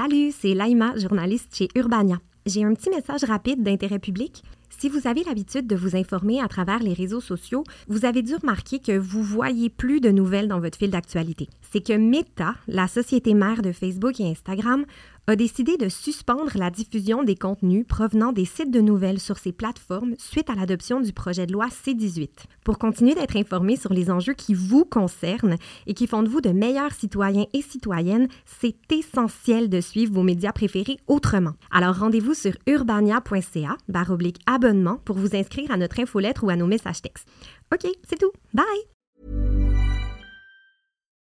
Salut, c'est Laïma, journaliste chez Urbania. J'ai un petit message rapide d'intérêt public. Si vous avez l'habitude de vous informer à travers les réseaux sociaux, vous avez dû remarquer que vous voyez plus de nouvelles dans votre fil d'actualité. C'est que Meta, la société mère de Facebook et Instagram, a décidé de suspendre la diffusion des contenus provenant des sites de nouvelles sur ces plateformes suite à l'adoption du projet de loi C-18. Pour continuer d'être informé sur les enjeux qui vous concernent et qui font de vous de meilleurs citoyens et citoyennes, c'est essentiel de suivre vos médias préférés autrement. Alors rendez-vous sur urbania.ca oblique abonnement pour vous inscrire à notre infolettre ou à nos messages textes. OK, c'est tout. Bye!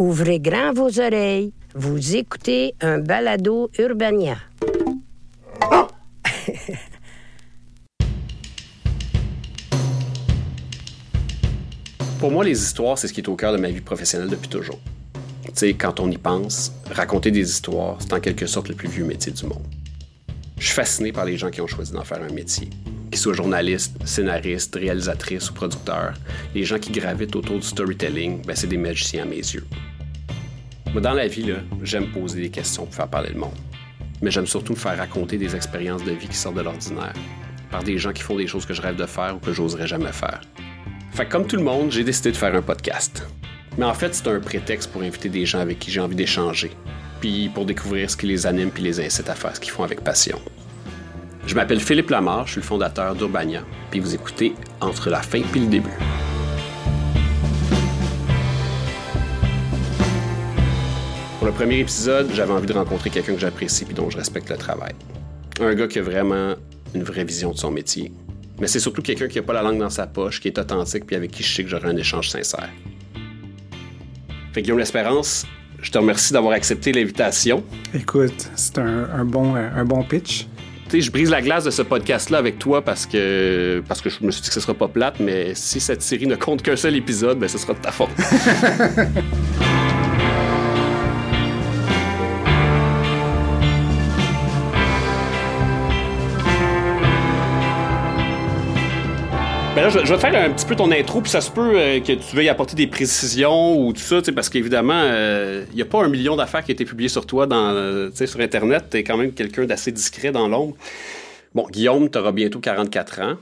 Ouvrez grand vos oreilles. Vous écoutez un balado Urbania. Pour moi, les histoires, c'est ce qui est au cœur de ma vie professionnelle depuis toujours. Tu sais, quand on y pense, raconter des histoires, c'est en quelque sorte le plus vieux métier du monde. Je suis fasciné par les gens qui ont choisi d'en faire un métier. Qu'ils soient journalistes, scénaristes, réalisatrices ou producteurs, les gens qui gravitent autour du storytelling, ben, c'est des magiciens à mes yeux. Moi, dans la vie, j'aime poser des questions pour faire parler le monde. Mais j'aime surtout me faire raconter des expériences de vie qui sortent de l'ordinaire, par des gens qui font des choses que je rêve de faire ou que j'oserais jamais faire. Fait comme tout le monde, j'ai décidé de faire un podcast. Mais en fait, c'est un prétexte pour inviter des gens avec qui j'ai envie d'échanger, puis pour découvrir ce qui les anime puis les incite à faire ce qu'ils font avec passion. Je m'appelle Philippe Lamar, je suis le fondateur d'Urbania, puis vous écoutez Entre la fin puis le début. Pour le premier épisode, j'avais envie de rencontrer quelqu'un que j'apprécie puis dont je respecte le travail. Un gars qui a vraiment une vraie vision de son métier. Mais c'est surtout quelqu'un qui n'a pas la langue dans sa poche, qui est authentique puis avec qui je sais que j'aurai un échange sincère. Fait Guillaume L'Espérance, je te remercie d'avoir accepté l'invitation. Écoute, c'est un, un bon, un bon pitch. Tu sais, je brise la glace de ce podcast-là avec toi parce que, parce que je me suis dit que ce sera pas plate, mais si cette série ne compte qu'un seul épisode, ben ce sera de ta faute. Ben là, je, je vais te faire un petit peu ton intro, puis ça se peut euh, que tu veuilles apporter des précisions ou tout ça, parce qu'évidemment, il n'y a pas un million d'affaires qui a été publiées sur toi dans, euh, sur Internet. Tu es quand même quelqu'un d'assez discret dans l'ombre. Bon, Guillaume, tu auras bientôt 44 ans.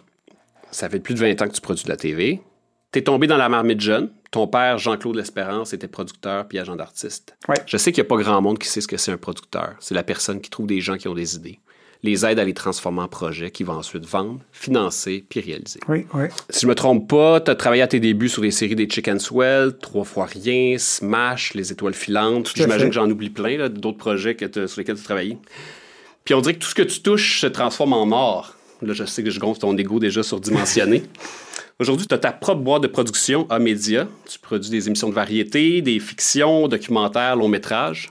Ça fait plus de 20 ans que tu produis de la TV. Tu es tombé dans la marmite jeune. Ton père, Jean-Claude L'Espérance, était producteur puis agent d'artiste. Ouais. Je sais qu'il n'y a pas grand monde qui sait ce que c'est un producteur. C'est la personne qui trouve des gens qui ont des idées les aide à les transformer en projets qui vont ensuite vendre, financer puis réaliser. Oui, oui. Si je me trompe pas, tu as travaillé à tes débuts sur des séries des Chicken Swell, Trois fois rien, Smash, Les Étoiles filantes. J'imagine que j'en oublie plein, d'autres projets que sur lesquels tu travailles. Puis on dirait que tout ce que tu touches se transforme en or. Là, je sais que je gonfle ton ego déjà surdimensionné. Aujourd'hui, tu as ta propre boîte de production à média. Tu produis des émissions de variété, des fictions, documentaires, longs métrages.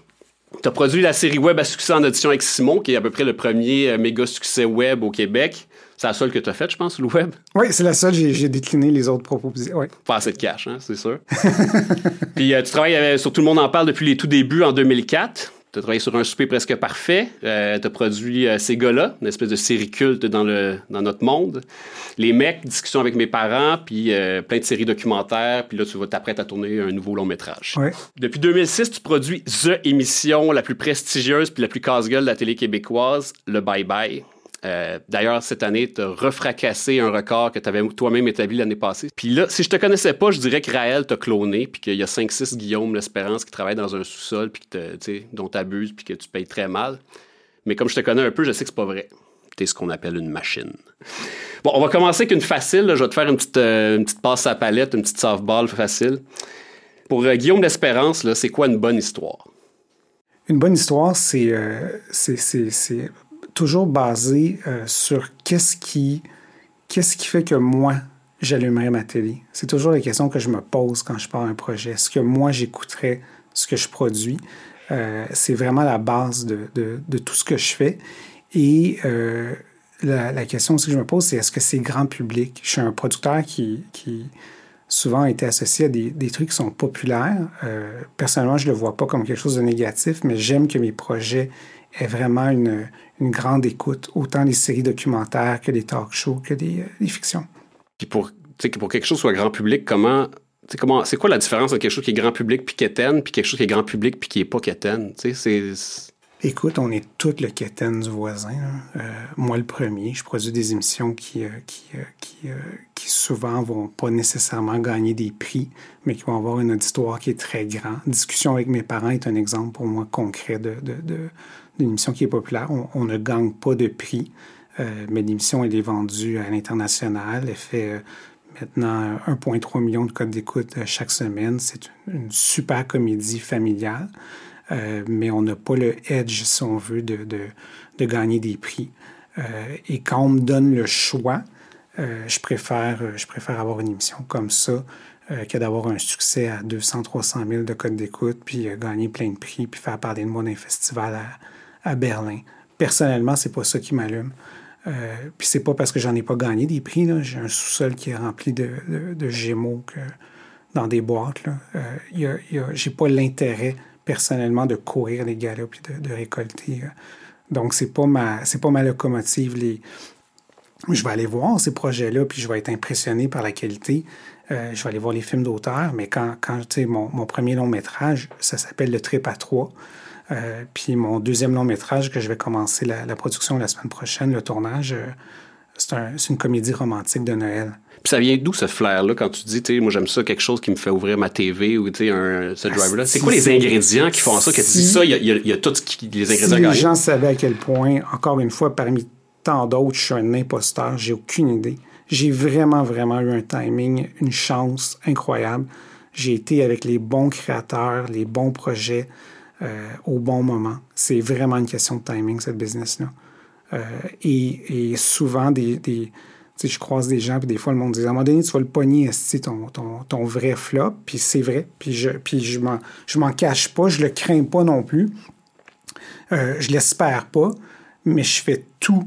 Tu as produit la série web à succès en audition avec Simon, qui est à peu près le premier euh, méga succès web au Québec. C'est la seule que tu as faite, je pense, le web? Oui, c'est la seule, j'ai décliné les autres propositions. Ouais. Pas assez de cash, hein, c'est sûr. Puis euh, tu travailles euh, sur Tout le monde en parle depuis les tout débuts en 2004. Tu as travaillé sur un souper presque parfait. tu as produit euh, Ces gars-là, une espèce de série culte dans, le, dans notre monde. Les mecs, discussion avec mes parents, puis euh, plein de séries documentaires. Puis là, tu vas t'apprêter à tourner un nouveau long métrage. Ouais. Depuis 2006, tu produis The émission la plus prestigieuse puis la plus casse-gueule de la télé québécoise, le Bye Bye. Euh, D'ailleurs, cette année, tu as refracassé un record que tu avais toi-même établi l'année passée. Puis là, si je te connaissais pas, je dirais que Raël t'a cloné, puis qu'il y a 5-6 Guillaume L'Espérance qui travaillent dans un sous-sol, puis dont tu abuses, puis que tu payes très mal. Mais comme je te connais un peu, je sais que c'est pas vrai. Tu es ce qu'on appelle une machine. Bon, on va commencer avec une facile. Je vais te faire une petite, euh, passe à palette, une petite softball facile. Pour euh, Guillaume L'Espérance, c'est quoi une bonne histoire? Une bonne histoire, c'est toujours basé euh, sur qu'est-ce qui, qu'est-ce qui fait que moi, j'allumerais ma télé? C'est toujours la question que je me pose quand je pars un projet. Est-ce que moi, j'écouterais ce que je produis? Euh, c'est vraiment la base de, de, tout ce que je fais. Et euh, la, question aussi que je me pose, c'est est-ce que c'est grand public? Je suis un producteur qui, qui souvent a été associé à des, des trucs qui sont populaires. Personnellement, je ne le vois pas comme quelque chose de négatif, mais j'aime que mes projets aient vraiment une, une, grande écoute, autant les séries documentaires que les talk shows, que des, des fictions. Puis pour, pour quelque chose soit grand public, comment comment, c'est quoi la différence entre quelque chose qui est grand public puis quétaine, puis quelque chose qui est grand public puis qui est pas quétaine? C'est... Écoute, on est tout le quétaine du voisin. Euh, moi, le premier, je produis des émissions qui, euh, qui, euh, qui, qui, souvent vont pas nécessairement gagner des prix, mais qui vont avoir une auditoire qui est très grand. Discussion avec mes parents est un exemple pour moi concret de, de, de d'une émission qui est populaire. On, ne gagne pas de prix, mais l'émission, elle est vendue à l'international. Elle fait maintenant 1,3 million de codes d'écoute euh, chaque semaine. C'est une, super comédie familiale, euh, mais on n'a pas le edge, si on veut, de, gagner des prix. Euh, et quand on me donne le choix, je, préfère, avoir une émission comme ça que d'avoir un succès à 200, 300 000 de codes d'écoute, puis gagner plein de prix, puis faire parler de moi d'un festival à, à Berlin. Personnellement, c'est pas ça qui m'allume. Euh, puis c'est pas parce que j'en ai pas gagné des prix. J'ai un sous-sol qui est rempli de, gémeaux dans des boîtes. Euh, j'ai pas l'intérêt personnellement de courir les galas puis de, récolter. Euh. Donc c'est pas pas ma locomotive. Je vais aller voir ces projets-là puis je vais être impressionné par la qualité. Euh, je vais aller voir les films d'auteur, mais quand, quand mon, mon premier long métrage, ça s'appelle Le Trip à trois. Euh, puis mon deuxième long métrage que je vais commencer la, production la semaine prochaine, le tournage, euh, c'est une comédie romantique de Noël. Puis ça vient d'où ce flair-là quand tu dis, tu moi j'aime ça, quelque chose qui me fait ouvrir ma TV ou tu sais, ce driver-là? C'est quoi les ingrédients qui font ça? Que tu dis ça, il y a, tout qui, les ingrédients si les gens savaient à quel point, encore une fois, parmi tant d'autres, je suis un imposteur, j'ai aucune idée. J'ai vraiment, vraiment eu un timing, une chance incroyable. J'ai été avec les bons créateurs, les bons projets. Euh, au bon moment. C'est vraiment une question de timing, cette business-là. Euh, et, souvent, des, des je croise des gens, puis des fois, le monde dit à un moment donné, tu vas le pogner, ton, ton, ton vrai flop, puis c'est vrai, puis je puis je m'en cache pas, je le crains pas non plus, euh, je l'espère pas, mais je fais tout,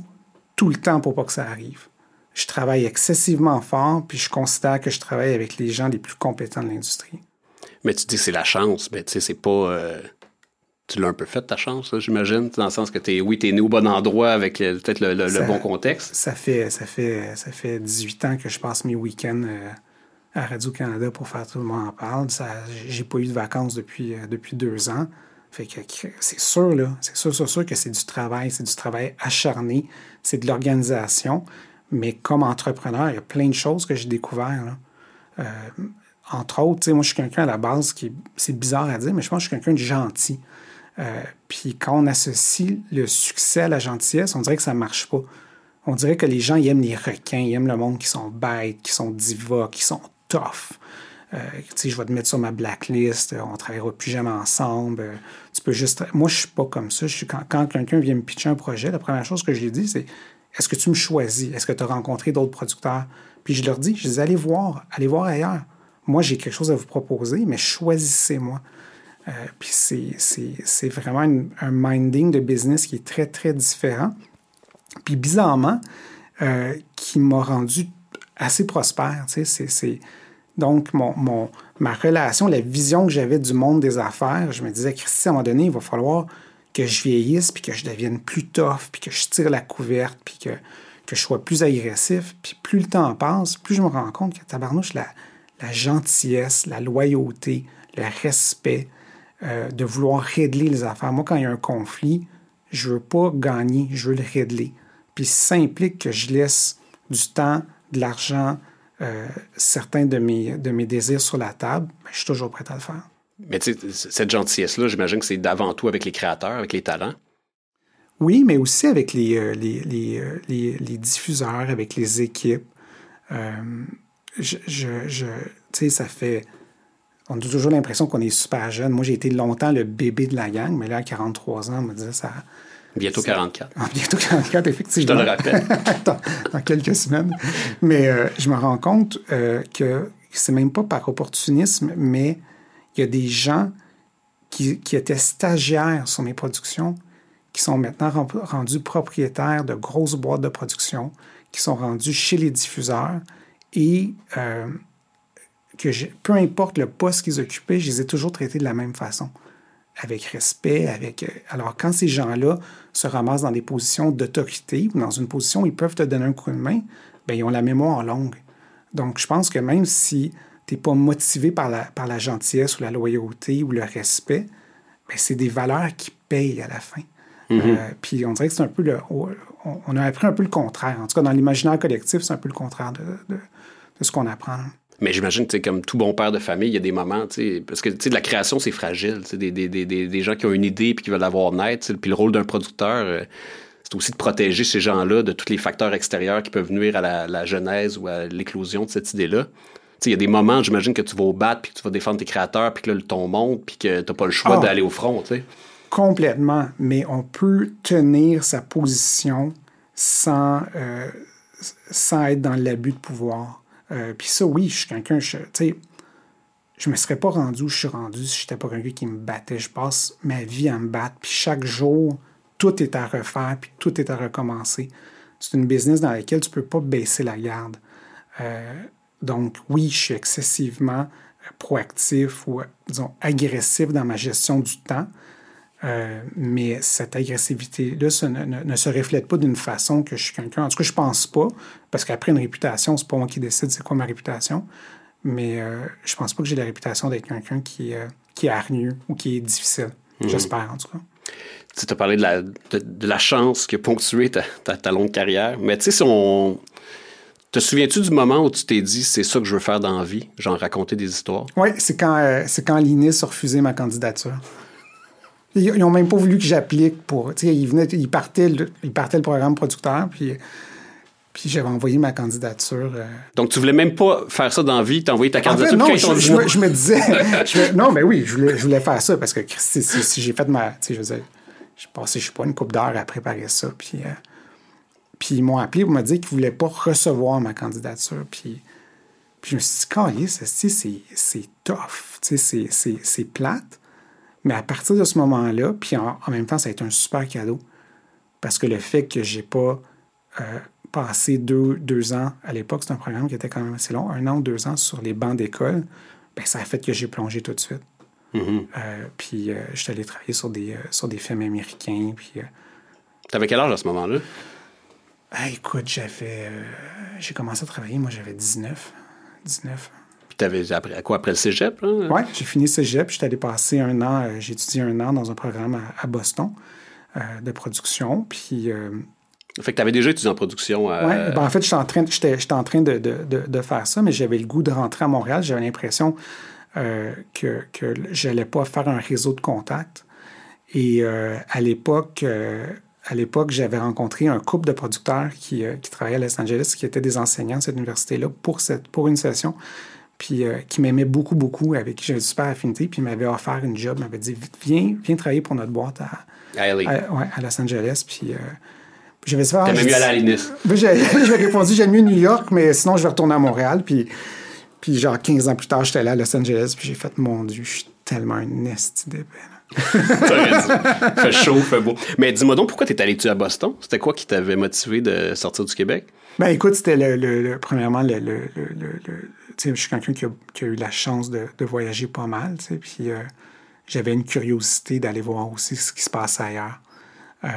tout le temps pour pas que ça arrive. Je travaille excessivement fort, puis je considère que je travaille avec les gens les plus compétents de l'industrie. Mais tu dis c'est la chance, mais tu sais, c'est pas tu l'as un peu fait ta chance, j'imagine, dans le sens que oui, tu es né au bon endroit avec euh, peut-être le, bon contexte. Ça fait, ça, fait, ça fait 18 ans que je passe mes week-ends euh, à Radio-Canada pour faire tout le monde en parle. J'ai pas eu de vacances depuis, euh, depuis deux ans. Fait que c'est sûr, là, c'est sûr, sûr, sûr que c'est du travail, c'est du travail acharné, c'est de l'organisation. Mais comme entrepreneur, il y a plein de choses que j'ai découvert. entre autres, moi, je suis quelqu'un à la base qui, c'est bizarre à dire, mais je pense que je suis quelqu'un de gentil. Euh, puis quand on associe le succès à la gentillesse, on dirait que ça marche pas. On dirait que les gens aiment les requins, ils aiment le monde qui sont bêtes, qui sont divas, qui sont tough. Euh, je vais te mettre sur ma blacklist, on travaillera plus jamais ensemble. Euh, peux juste. Moi, je suis pas comme ça. Quand quelqu'un vient me pitcher un projet, la première chose que je lui dis, c'est Est-ce que tu me choisis? Est-ce que tu as rencontré d'autres producteurs? Puis je leur dis, je dis allez voir, allez voir ailleurs. Moi, j'ai quelque chose à vous proposer, mais choisissez-moi. Euh, puis c'est vraiment un minding de business qui est très, très différent. Puis bizarrement, euh, qui m'a rendu assez prospère. Tu sais, Donc, mon, mon, ma relation, la vision que j'avais du monde des affaires, je me disais, Christy, à un moment donné, il va falloir que je vieillisse, puis que je devienne plus tough, puis que je tire la couverte, puis que, que je sois plus agressif. Puis plus le temps passe, plus je me rends compte que tabarnouche, la, la gentillesse, la loyauté, le respect, euh, de vouloir régler les affaires. Moi, quand il y a un conflit, je veux pas gagner, je veux le régler. Puis ça implique que je laisse du temps, de l'argent, euh, certains de mes, de mes désirs sur la table, ben, je suis toujours prêt à le faire. Mais tu sais, cette gentillesse-là, j'imagine que c'est d'avant tout avec les créateurs, avec les talents. Oui, mais aussi avec les, euh, les, les, les, diffuseurs, avec les équipes. je, je, je tu sais, ça fait on a toujours l'impression qu'on est super jeune. Moi, j'ai été longtemps le bébé de la gang, mais là, à 43 ans, on me disait ça. Bientôt 44. Ah, bientôt 44, Je effectivement. te le rappelle. dans, dans quelques semaines. Mais euh, je me rends compte euh, que c'est même pas par opportunisme, mais il y a des gens qui, qui étaient stagiaires sur mes productions qui sont maintenant rendus propriétaires de grosses boîtes de production, qui sont rendus chez les diffuseurs et euh, que peu importe le poste qu'ils occupaient, je les ai toujours traités de la même façon, avec respect, avec. euh, Alors, quand ces gens-là se ramassent dans des positions d'autorité ou dans une position où ils peuvent te donner un coup de main, ben, ils ont la mémoire longue. Donc, je pense que même si tu n'es pas motivé par la, par la gentillesse ou la loyauté ou le respect, ben, c'est des valeurs qui payent à la fin. Euh, puis on dirait que c'est un peu le. On, on a appris un peu le contraire. En tout cas, dans l'imaginaire collectif, c'est un peu le contraire de, de- de ce qu'on apprend. Mais j'imagine, tu sais, comme tout bon père de famille, il y a des moments, tu sais, parce que, tu sais, de la création, c'est fragile, tu sais, des, des, des, des, gens qui ont une idée puis qui veulent l'avoir naître, tu sais, puis le rôle d'un producteur, euh, c'est aussi de protéger ces gens-là de tous les facteurs extérieurs qui peuvent nuire à la, la genèse ou à l'éclosion de cette idée-là. Tu il y a des moments, j'imagine, que tu vas au battre puis que tu vas défendre tes créateurs puis que là, le ton monte puis que t'as pas le choix Ah. d'aller au front, tu. Complètement, mais on peut tenir sa position sans, euh, sans être dans l'abus de pouvoir. Euh, Puis ça, oui, je suis quelqu'un, tu sais, je me serais pas rendu où je suis rendu si j'étais pas quelqu'un qui me battait. Je passe ma vie à me battre, puis chaque jour, tout est à refaire, puis tout est à recommencer. C'est une business dans laquelle tu peux pas baisser la garde. Euh, donc oui, je suis excessivement proactif ou, disons, agressif dans ma gestion du temps. Euh, mais cette agressivité-là ça ne, ne- ne se reflète pas d'une façon que je suis quelqu'un. En tout cas, je pense pas, parce qu'après une réputation, c'est pas moi qui décide c'est quoi ma réputation. Mais euh, je pense pas que j'ai la réputation d'être quelqu'un qui, euh, qui est hargneux ou qui est difficile. J'espère, en tout cas. Tu as parlé de la, de, de la chance qui a ponctué ta, ta, ta longue carrière. Mais tu sais, si on. Te souviens-tu du moment où tu t'es dit c'est ça que je veux faire dans la vie, genre raconter des histoires? Oui, c'est quand, euh, c'est quand l'INIS a refusé ma candidature. Ils, ils ont même pas voulu que j'applique pour. Ils, venaient, ils, partaient le, ils partaient le programme producteur, puis, puis j'avais envoyé ma candidature. euh, Donc tu voulais même pas faire ça dans la vie, t'as envoyé ta En candidature fait, non, je, quand je me, non. je me disais. je non, mais oui, je voulais, je voulais faire ça parce que si, si j'ai fait ma. Je veux dire, j'ai passé, je sais pas, une couple d'heures à préparer ça. Puis, euh, puis ils m'ont appelé pour me dire qu'ils voulaient pas recevoir ma candidature. Puis, puis je me suis dit, esti, c'est c'est tough. C'est plate. Mais à partir de ce moment-là, puis en, en même temps, ça a été un super cadeau. Parce que le fait que j'ai pas euh, passé deux, deux ans, à l'époque, c'est un programme qui était quand même assez long, un an ou deux ans sur les bancs d'école, ben, ça a fait que j'ai plongé tout de suite. Mm-hmm. Euh, puis euh, je suis allé travailler sur des, euh, sur des films américains. Puis, T'avais quel âge à ce moment-là? ah, écoute, j'avais. j'ai commencé à travailler, moi j'avais 19. 19. Puis t'avais après, à quoi après le cégep? Là? Ouais, j'ai fini cégep. J'étais allé passer un an, euh, j'ai étudié un an dans un programme à, à Boston euh, de production. Puis, euh, Fait que t'avais déjà étudié en production. euh, ouais, ben, en fait, j'étais en train, j'étais, j'étais en train de, de- de- de faire ça, mais j'avais le goût de rentrer à Montréal. J'avais l'impression que, que j'allais pas faire un réseau de contacts. Et à l'époque, à l'époque, j'avais rencontré un couple de producteurs qui, euh, qui travaillaient à Los Angeles, qui étaient des enseignants de cette université-là pour, cette, pour une session, puis euh, qui m'aimaient beaucoup, beaucoup, avec qui j'avais super affinité, puis ils m'avaient offert une job, m'avaient dit viens, viens travailler pour notre boîte à, à à, ouais, à Los Angeles, puis. euh, j'avais dit, ah, T'aimais j'ai mieux aller à l'INIS. ben, j'ai répondu, j'aime mieux New York, mais sinon, je vais retourner à Montréal. Puis, puis genre, 15 ans plus tard, j'étais là à Los Angeles, puis j'ai fait, mon Dieu, je suis tellement un esti d'épée. fait chaud, fait beau. Mais dis-moi donc, pourquoi t'es allé tu à Boston? C'était quoi qui t'avait motivé de sortir du Québec? Ben, écoute, c'était le, le- le- premièrement, le, je suis quelqu'un qui qui a eu la chance de, voyager pas mal, puis euh, j'avais une curiosité d'aller voir aussi ce qui se passe ailleurs. Euh,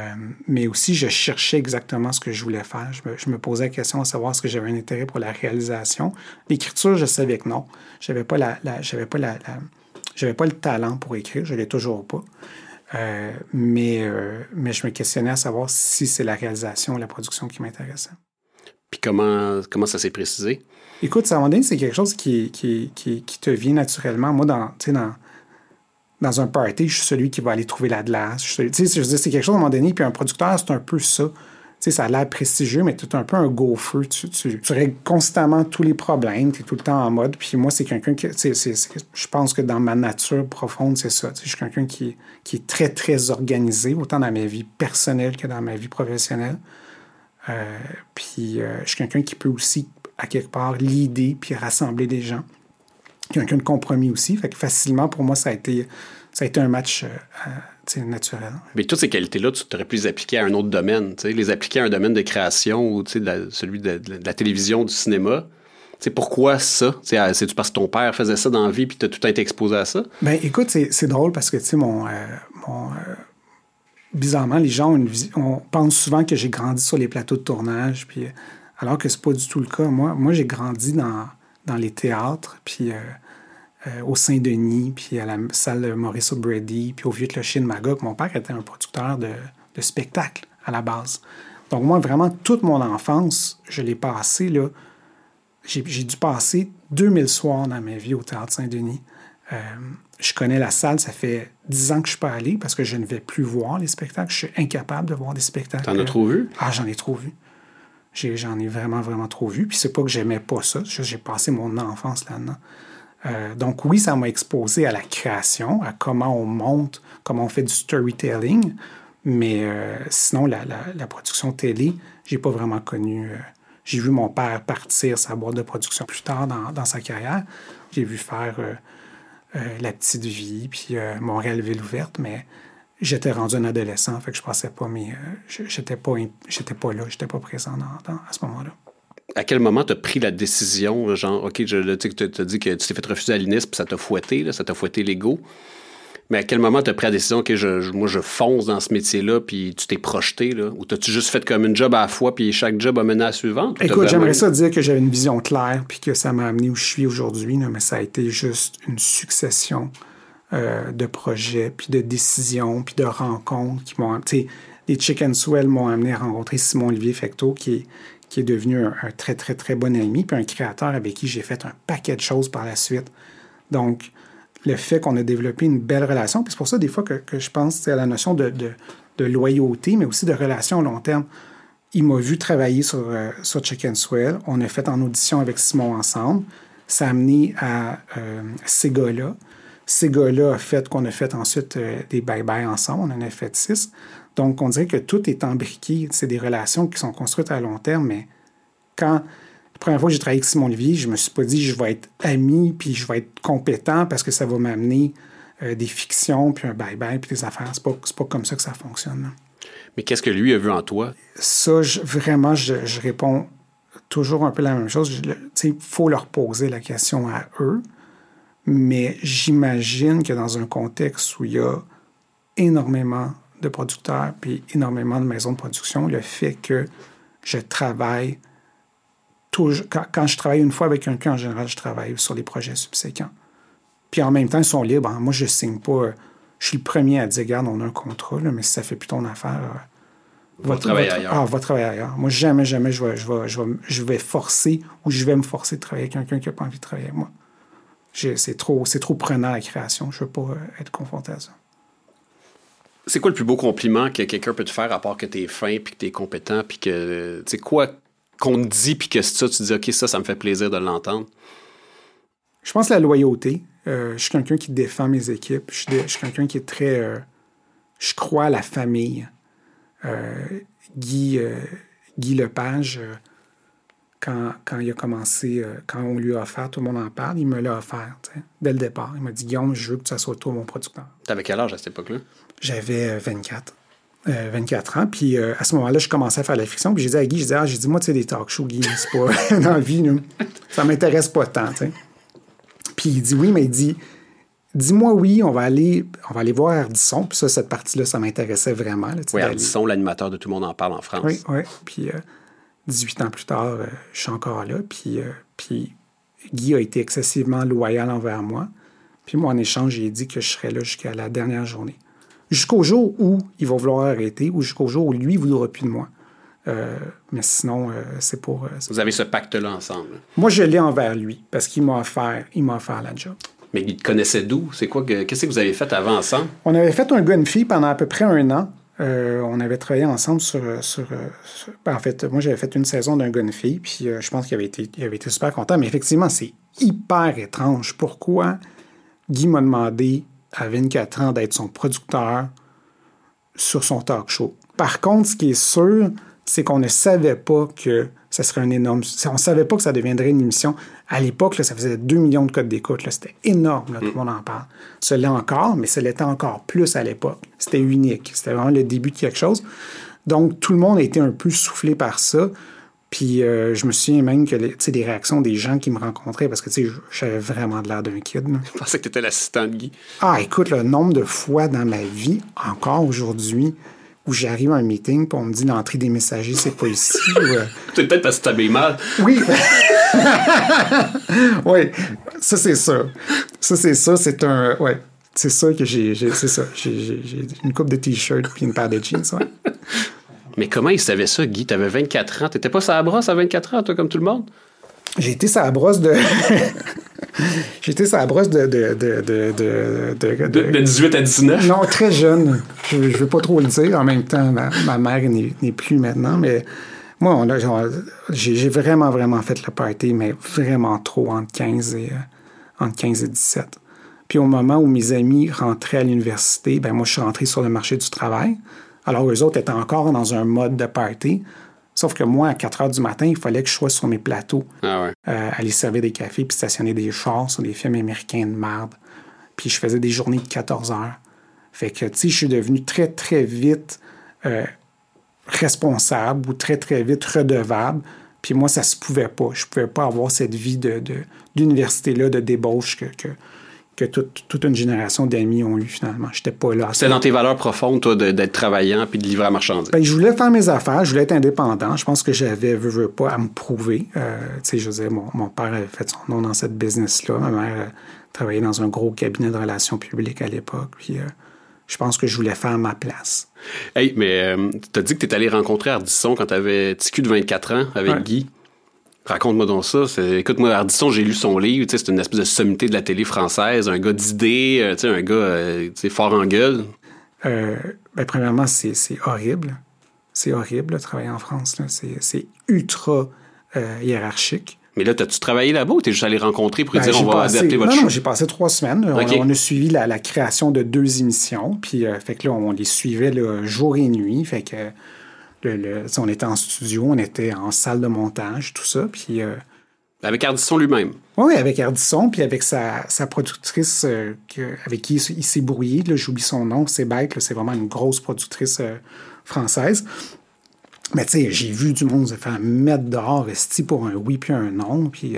mais aussi, je cherchais exactement ce que je voulais faire. Je me, je posais la question à savoir est-ce que j'avais un intérêt pour la réalisation. L'écriture, je savais que non. J'avais pas la, j'avais pas la, la- pas le talent pour écrire. Je l'ai toujours pas. Euh, mais, je me questionnais à savoir si c'est la réalisation ou la production qui m'intéressait. Puis comment ça s'est précisé? Écoute, ça, à un moment donné, c'est quelque chose qui, qui, qui, te vient naturellement. Moi, dans, dans, dans un party, je suis celui qui va aller trouver la glace. Je c'est quelque chose à un moment donné, puis un producteur, c'est un peu ça. Ça a l'air prestigieux, mais tu es un peu un go-feu. Tu, tu, tu, règles constamment tous les problèmes, tu es tout le temps en mode. Puis moi, c'est quelqu'un qui. je pense que dans ma nature profonde, c'est ça. Je suis quelqu'un qui, qui est très, très organisé, autant dans ma vie personnelle que dans ma vie professionnelle. Euh, puis euh, je suis quelqu'un qui peut aussi, à quelque part, l'idée puis rassembler des gens. Quelqu'un de compromis aussi. Fait que facilement, pour moi, ça a été, ça a été un match euh, naturel. Mais toutes ces qualités-là, tu aurais pu les appliquer à un autre domaine. Les appliquer à un domaine de création ou de celui de, la télévision, du cinéma. C'est pourquoi ça? C'est-tu parce que ton père faisait ça dans la vie puis tu as tout été exposé à ça? Ben écoute, c'est drôle parce que, mon, mon bizarrement, les gens ont une on pense souvent que j'ai grandi sur les plateaux de tournage, puis, alors que c'est pas du tout le cas. Moi, moi j'ai grandi dans, dans les théâtres, puis euh, euh, au Saint-Denis, puis à la salle Maurice O'Brady, puis au Vieux Clocher de Magog. Mon père était un producteur de, de spectacles à la base. Donc moi, vraiment, toute mon enfance, je l'ai passé, là. J'ai dû passer 2000 soirs dans ma vie au Théâtre Saint-Denis. Euh, je connais la salle, ça fait dix ans que je suis pas allé parce que je ne vais plus voir les spectacles. Je suis incapable de voir des spectacles. T'en as trop vu? Ah, j'en ai trop vu. J'en ai, vraiment, vraiment trop vu. Puis c'est pas que j'aimais pas ça, j'ai passé mon enfance là-dedans. Euh, donc oui, ça m'a exposé à la création, à comment on monte, comment on fait du storytelling. Mais euh, sinon, la, production télé, j'ai pas vraiment connu. Euh, j'ai vu mon père partir sa boîte de production plus tard dans, dans sa carrière. J'ai vu faire la petite vie, puis Montréal ville ouverte, mais j'étais rendu un adolescent, fait que je passais pas mais euh, j'étais pas j'étais pas là, j'étais pas présent à ce moment-là. À quel moment tu as pris la décision, genre, OK, tu as dit que tu t'es fait refuser à l'INIS, puis ça t'a fouetté, ça t'a fouetté l'ego. Mais à quel moment tu as pris la décision que je, moi, je fonce dans ce métier-là, puis tu t'es projeté, là? Ou t'as-tu juste fait comme une job à la fois, puis chaque job a mené à la suivante? Écoute, j'aimerais ça dire que j'avais une vision claire, puis que ça m'a amené où je suis aujourd'hui, mais ça a été juste une succession euh, de projets, puis de décisions, puis de rencontres qui m'ont... Les Chicken Swell m'ont amené à rencontrer Simon-Olivier Fecteau, qui est, qui est devenu un, très, très, très bon ami, puis un créateur avec qui j'ai fait un paquet de choses par la suite. Donc, le fait qu'on a développé une belle relation. Puis c'est pour ça, des fois, que, je pense à la notion de, loyauté, mais aussi de relation à long terme. Il m'a vu travailler sur, euh, sur Chicken Swell. On a fait en audition avec Simon ensemble. Ça a amené à euh, ces gars-là. Ces gars-là a fait qu'on a fait ensuite euh, des bye-bye ensemble. On en a fait six. Donc, on dirait que tout est embriqué. C'est des relations qui sont construites à long terme, mais quand première fois que j'ai travaillé avec Simon Olivier, je me suis pas dit je vais être ami puis je vais être compétent parce que ça va m'amener euh, des fictions puis un bye-bye puis des affaires. C'est pas, pas comme ça que ça fonctionne. Mais qu'est-ce que lui a vu en toi? Ça, vraiment, je, réponds toujours un peu la même chose. Il faut leur poser la question à eux, mais j'imagine que dans un contexte où il y a énormément de producteurs puis énormément de maisons de production, le fait que je travaille quand, je travaille une fois avec quelqu'un, en général, je travaille sur les projets subséquents. Puis en même temps, ils sont libres. Hein. Moi, je ne signe pas. Euh, je suis le premier à dire, regarde, on a un contrat, mais si ça fait plus ton affaire, euh, va, travailler ailleurs. Ah, va travailler ailleurs. Moi, jamais, jamais, je vais, je, vais, je, vais, je vais forcer ou je vais me forcer de travailler avec quelqu'un qui n'a pas envie de travailler avec moi. C'est trop, trop prenant la création. Je ne veux pas euh, être confronté à ça. C'est quoi le plus beau compliment que quelqu'un peut te faire à part que tu es fin, puis que tu es compétent, puis que, tu sais, quoi, qu'on te dit, puis que ça, tu dis, OK, ça, ça me fait plaisir de l'entendre? Je pense la loyauté. Euh, je suis quelqu'un qui défend mes équipes. Je suis, quelqu'un qui est très. Euh, je crois à la famille. Euh, Guy, Guy Lepage, quand, quand, il a commencé, quand on lui a offert, tout le monde en parle, il me l'a offert dès le départ. Il m'a dit Guillaume, je veux que ça soit toi mon producteur. T'avais quel âge à cette époque-là? J'avais 24. 24 euh, ans. Puis euh, à ce moment-là, je commençais à faire la fiction. Puis j'ai dit à Guy, j'ai dit, ah, j'ai dit, moi, tu sais, des talk shows, Guy, c'est pas dans la vie, nous. ça m'intéresse pas tant, tu sais. Puis il dit oui, mais il dit, dis-moi oui, on va aller, on va aller voir Ardisson. Puis ça, cette partie-là, ça m'intéressait vraiment. Là, oui, Ardisson, l'animateur de Tout le monde en parle en France. Oui, oui. Puis 18 euh, ans plus tard, je suis encore là. Puis, puis Guy a été excessivement loyal envers moi. Puis moi, en échange, j'ai dit que je serais là jusqu'à la dernière journée jusqu'au jour où il va vouloir arrêter ou jusqu'au jour où lui ne voudra plus de moi. Euh, mais sinon, euh, c'est pour. Euh, Vous avez ce pacte-là ensemble. Moi, je l'ai envers lui parce qu'il m'a offert, il m'a offert la job. Mais il te connaissait d'où? C'est quoi Qu'est-ce que vous avez fait avant ensemble? On avait fait un gun fille pendant à peu près un an. Euh, on avait travaillé ensemble sur. sur- ben, en fait, moi, j'avais fait une saison d'un gars fille, puis euh, je pense qu'il avait, avait été super content. Mais effectivement, c'est hyper étrange. Pourquoi Guy m'a demandé à 24 ans d'être son producteur sur son talk show? Par contre, ce qui est sûr, c'est qu'on ne savait pas que ça serait un énorme. On ne savait pas que ça deviendrait une émission. À l'époque, ça faisait 2 millions de codes d'écoute. là. C'était énorme. là, Tout le monde en parle. Ça l'est encore, mais ça l'était encore plus à l'époque. C'était unique. C'était vraiment le début de quelque chose. Donc, tout le monde a été un peu soufflé par ça. Puis, euh, je me souviens même que les, tu sais, des réactions des gens qui me rencontraient, parce que tu sais, j'avais vraiment de l'air d'un kid. là. Je pensais que tu étais l'assistant de Guy. Ah, écoute, le nombre de fois dans ma vie, encore aujourd'hui, où j'arrive à un meeting puis on me dit l'entrée des messagers, c'est pas ici. euh, C'est peut-être parce que t'habilles mal. Oui. oui, ça c'est ça. Ça c'est ça, c'est un. Ouais. C'est ça que j'ai. C'est ça. J'ai une coupe de t-shirt puis une paire de jeans. Ouais. Mais comment il savait ça, Guy? T'avais 24 ans. T'étais pas sa brosse à 24 ans, toi, comme tout le monde? J'ai été la brosse de. j'ai été la brosse de. de, de, de, de, de- De, de 18 à 19? Non, très jeune. Je ne veux pas trop le dire. En même temps, ma, ma mère n'est plus maintenant, mais moi, on a- genre, j'ai j'ai vraiment, vraiment fait le party, mais vraiment trop entre 15 et, euh, entre 15 et 17. Puis au moment où mes amis rentraient à l'université, ben moi, je suis rentré sur le marché du travail. Alors, eux autres étaient encore dans un mode de party. Sauf que moi, à 4 heures du matin, il fallait que je sois sur mes plateaux Ah ouais. euh, aller servir des cafés puis stationner des chars sur des films américains de merde. Puis je faisais des journées de 14 heures. Fait que, tu sais, je suis devenu très, très vite euh, responsable ou très, très vite redevable. Puis moi, ça se pouvait pas. Je pouvais pas avoir cette vie de, de- d'université-là, de débauche que, que, que toute, toute une génération d'amis ont eu finalement. J'étais pas là. C'était dans tes valeurs profondes, toi, d'être travaillant puis de livrer à marchandise. ben, je voulais faire mes affaires, je voulais être indépendant. Je pense que j'avais, veux, veux pas, à me prouver. Euh, tu sais, je dire, mon, mon père avait fait son nom dans cette business-là. Ma mère euh, travaillait dans un gros cabinet de relations publiques à l'époque. Puis, euh, je pense que je voulais faire ma place. Hey, mais euh, t'as dit que t'es allé rencontrer Ardisson quand t'avais TQ de 24 ans avec Ouais. Guy. Raconte-moi donc ça. C'est- Écoute, moi, Ardisson, j'ai lu son livre. C'est une espèce de sommité de la télé française. Un gars d'idées, euh, un gars euh, fort en gueule. Euh, ben, premièrement, c'est, horrible. C'est horrible, de travailler en France. C'est, ultra euh, hiérarchique. Mais là, t'as-tu travaillé là-bas ou t'es juste allé rencontrer pour Ben, dire on va passé- adapter votre non, show? non, j'ai passé trois semaines. On- a suivi la, la création de deux émissions. Puis, euh, fait que là, on les suivait là, jour et nuit. Fait que le, le- on était en studio, on était en salle de montage, tout ça. Puis, euh, Avec Ardisson lui-même. oui, avec Ardisson, puis avec sa, sa productrice euh, avec qui il, s'est brouillé. J'oublie son nom, c'est bête. C'est vraiment une grosse productrice euh, française. Mais tu sais, j'ai vu du monde se faire mettre dehors, esti pour un oui puis un non. Puis,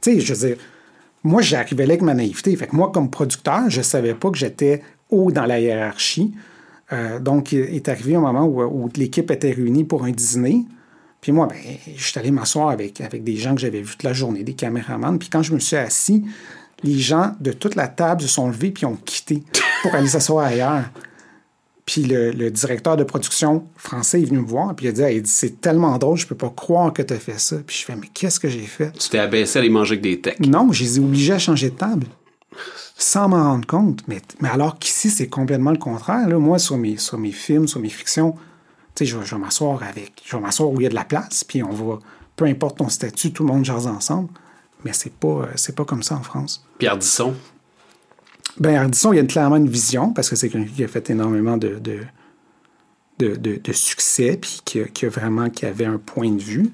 tu sais, je veux dire, moi, j'arrivais là avec ma naïveté. Fait que moi, comme producteur, je savais pas que j'étais haut dans la hiérarchie. Euh, donc, il est arrivé un moment où, où l'équipe était réunie pour un dîner. Puis moi, ben, je suis allé m'asseoir avec, avec des gens que j'avais vus toute la journée, des caméramans. Puis quand je me suis assis, les gens de toute la table se sont levés puis ont quitté pour aller s'asseoir ailleurs. Puis le, le directeur de production français est venu me voir, puis il a dit, Hey, il dit, c'est tellement drôle, je peux pas croire que tu as fait ça. Puis je fais, mais qu'est-ce que j'ai fait? Tu t'es abaissé à aller manger avec des techs. Non, je les ai obligés à changer de table. Sans m'en rendre compte. Mais, mais alors qu'ici, c'est complètement le contraire. Là. Moi, sur mes, sur mes films, sur mes fictions, tu sais, je, je vais m'asseoir avec. Je vais m'asseoir où il y a de la place, puis on va. Peu importe ton statut, tout le monde jase ensemble. Mais c'est pas, euh, c'est pas comme ça en France. Puis Ardisson, Ben, Ardisson, il y a clairement une vision, parce que c'est quelqu'un qui a fait énormément de, de, de, de- de succès, puis qui, a- qui a vraiment qui avait un point de vue.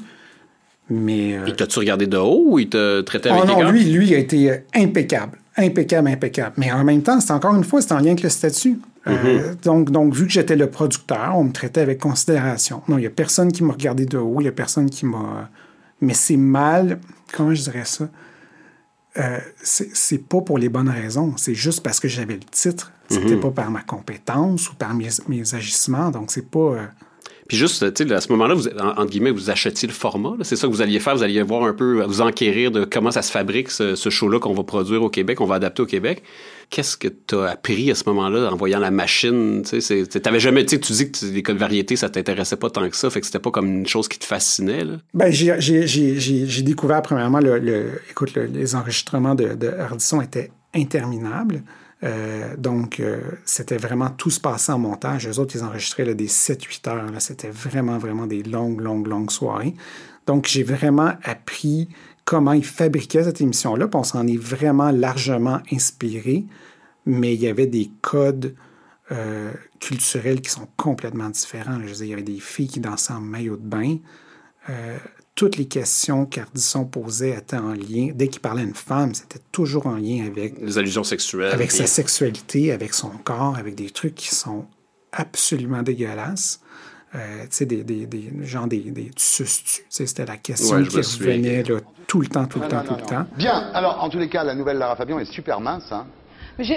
Mais. euh, il t'a-tu regardé de haut ou il t'a traité avec Oh non, lui, lui a été euh, impeccable. Impeccable, impeccable. Mais en même temps, c'est encore une fois, c'est en lien avec le statut. Euh, donc, donc, vu que j'étais le producteur, on me traitait avec considération. Non, il n'y a personne qui m'a regardé de haut, il n'y a personne qui m'a. Mais c'est mal. Comment je dirais ça? Euh, c'est pas pour les bonnes raisons. C'est juste parce que j'avais le titre. C'était pas par ma compétence ou par mes, mes agissements. Donc, c'est pas. euh, Puis juste, tu sais, à ce moment-là, vous, en- entre guillemets, vous achetiez le format. C'est ça que vous alliez faire. Vous alliez voir un peu, vous enquérir de comment ça se fabrique, ce, show-là qu'on va produire au Québec, qu'on va adapter au Québec. Qu'est-ce que tu as appris à ce moment-là en voyant la machine? Tu sais, jamais, tu dis que les codes variétés, ça t'intéressait pas tant que ça, fait que c'était pas comme une chose qui te fascinait. Là. Ben, j'ai- découvert, premièrement, le, écoute, le- les enregistrements de, de Ardisson étaient interminables. Euh, donc, euh, c'était vraiment tout se passait en montage. Eux autres, ils enregistraient là, des 7-8 heures. C'était vraiment, vraiment des longues, longues, longues soirées. Donc, j'ai vraiment appris comment ils fabriquaient cette émission-là. On s'en est vraiment largement inspiré. Mais il y avait des codes euh, culturels qui sont complètement différents. Je veux dire, il y avait des filles qui dansaient en maillot de bain. Toutes les questions qu'Ardisson posait étaient en lien. Dès qu'il parlait à une femme, c'était toujours en lien avec... Les allusions sexuelles. Avec sa sexualité, avec son corps, avec des trucs qui sont absolument dégueulasses. Euh, tu sais, des, des, des, genre des, des tu C'était la question Ouais, qui revenait là, tout le temps, tout le temps, tout le temps. Bien, alors en tous les cas, la nouvelle Lara Fabian est super mince. Hein.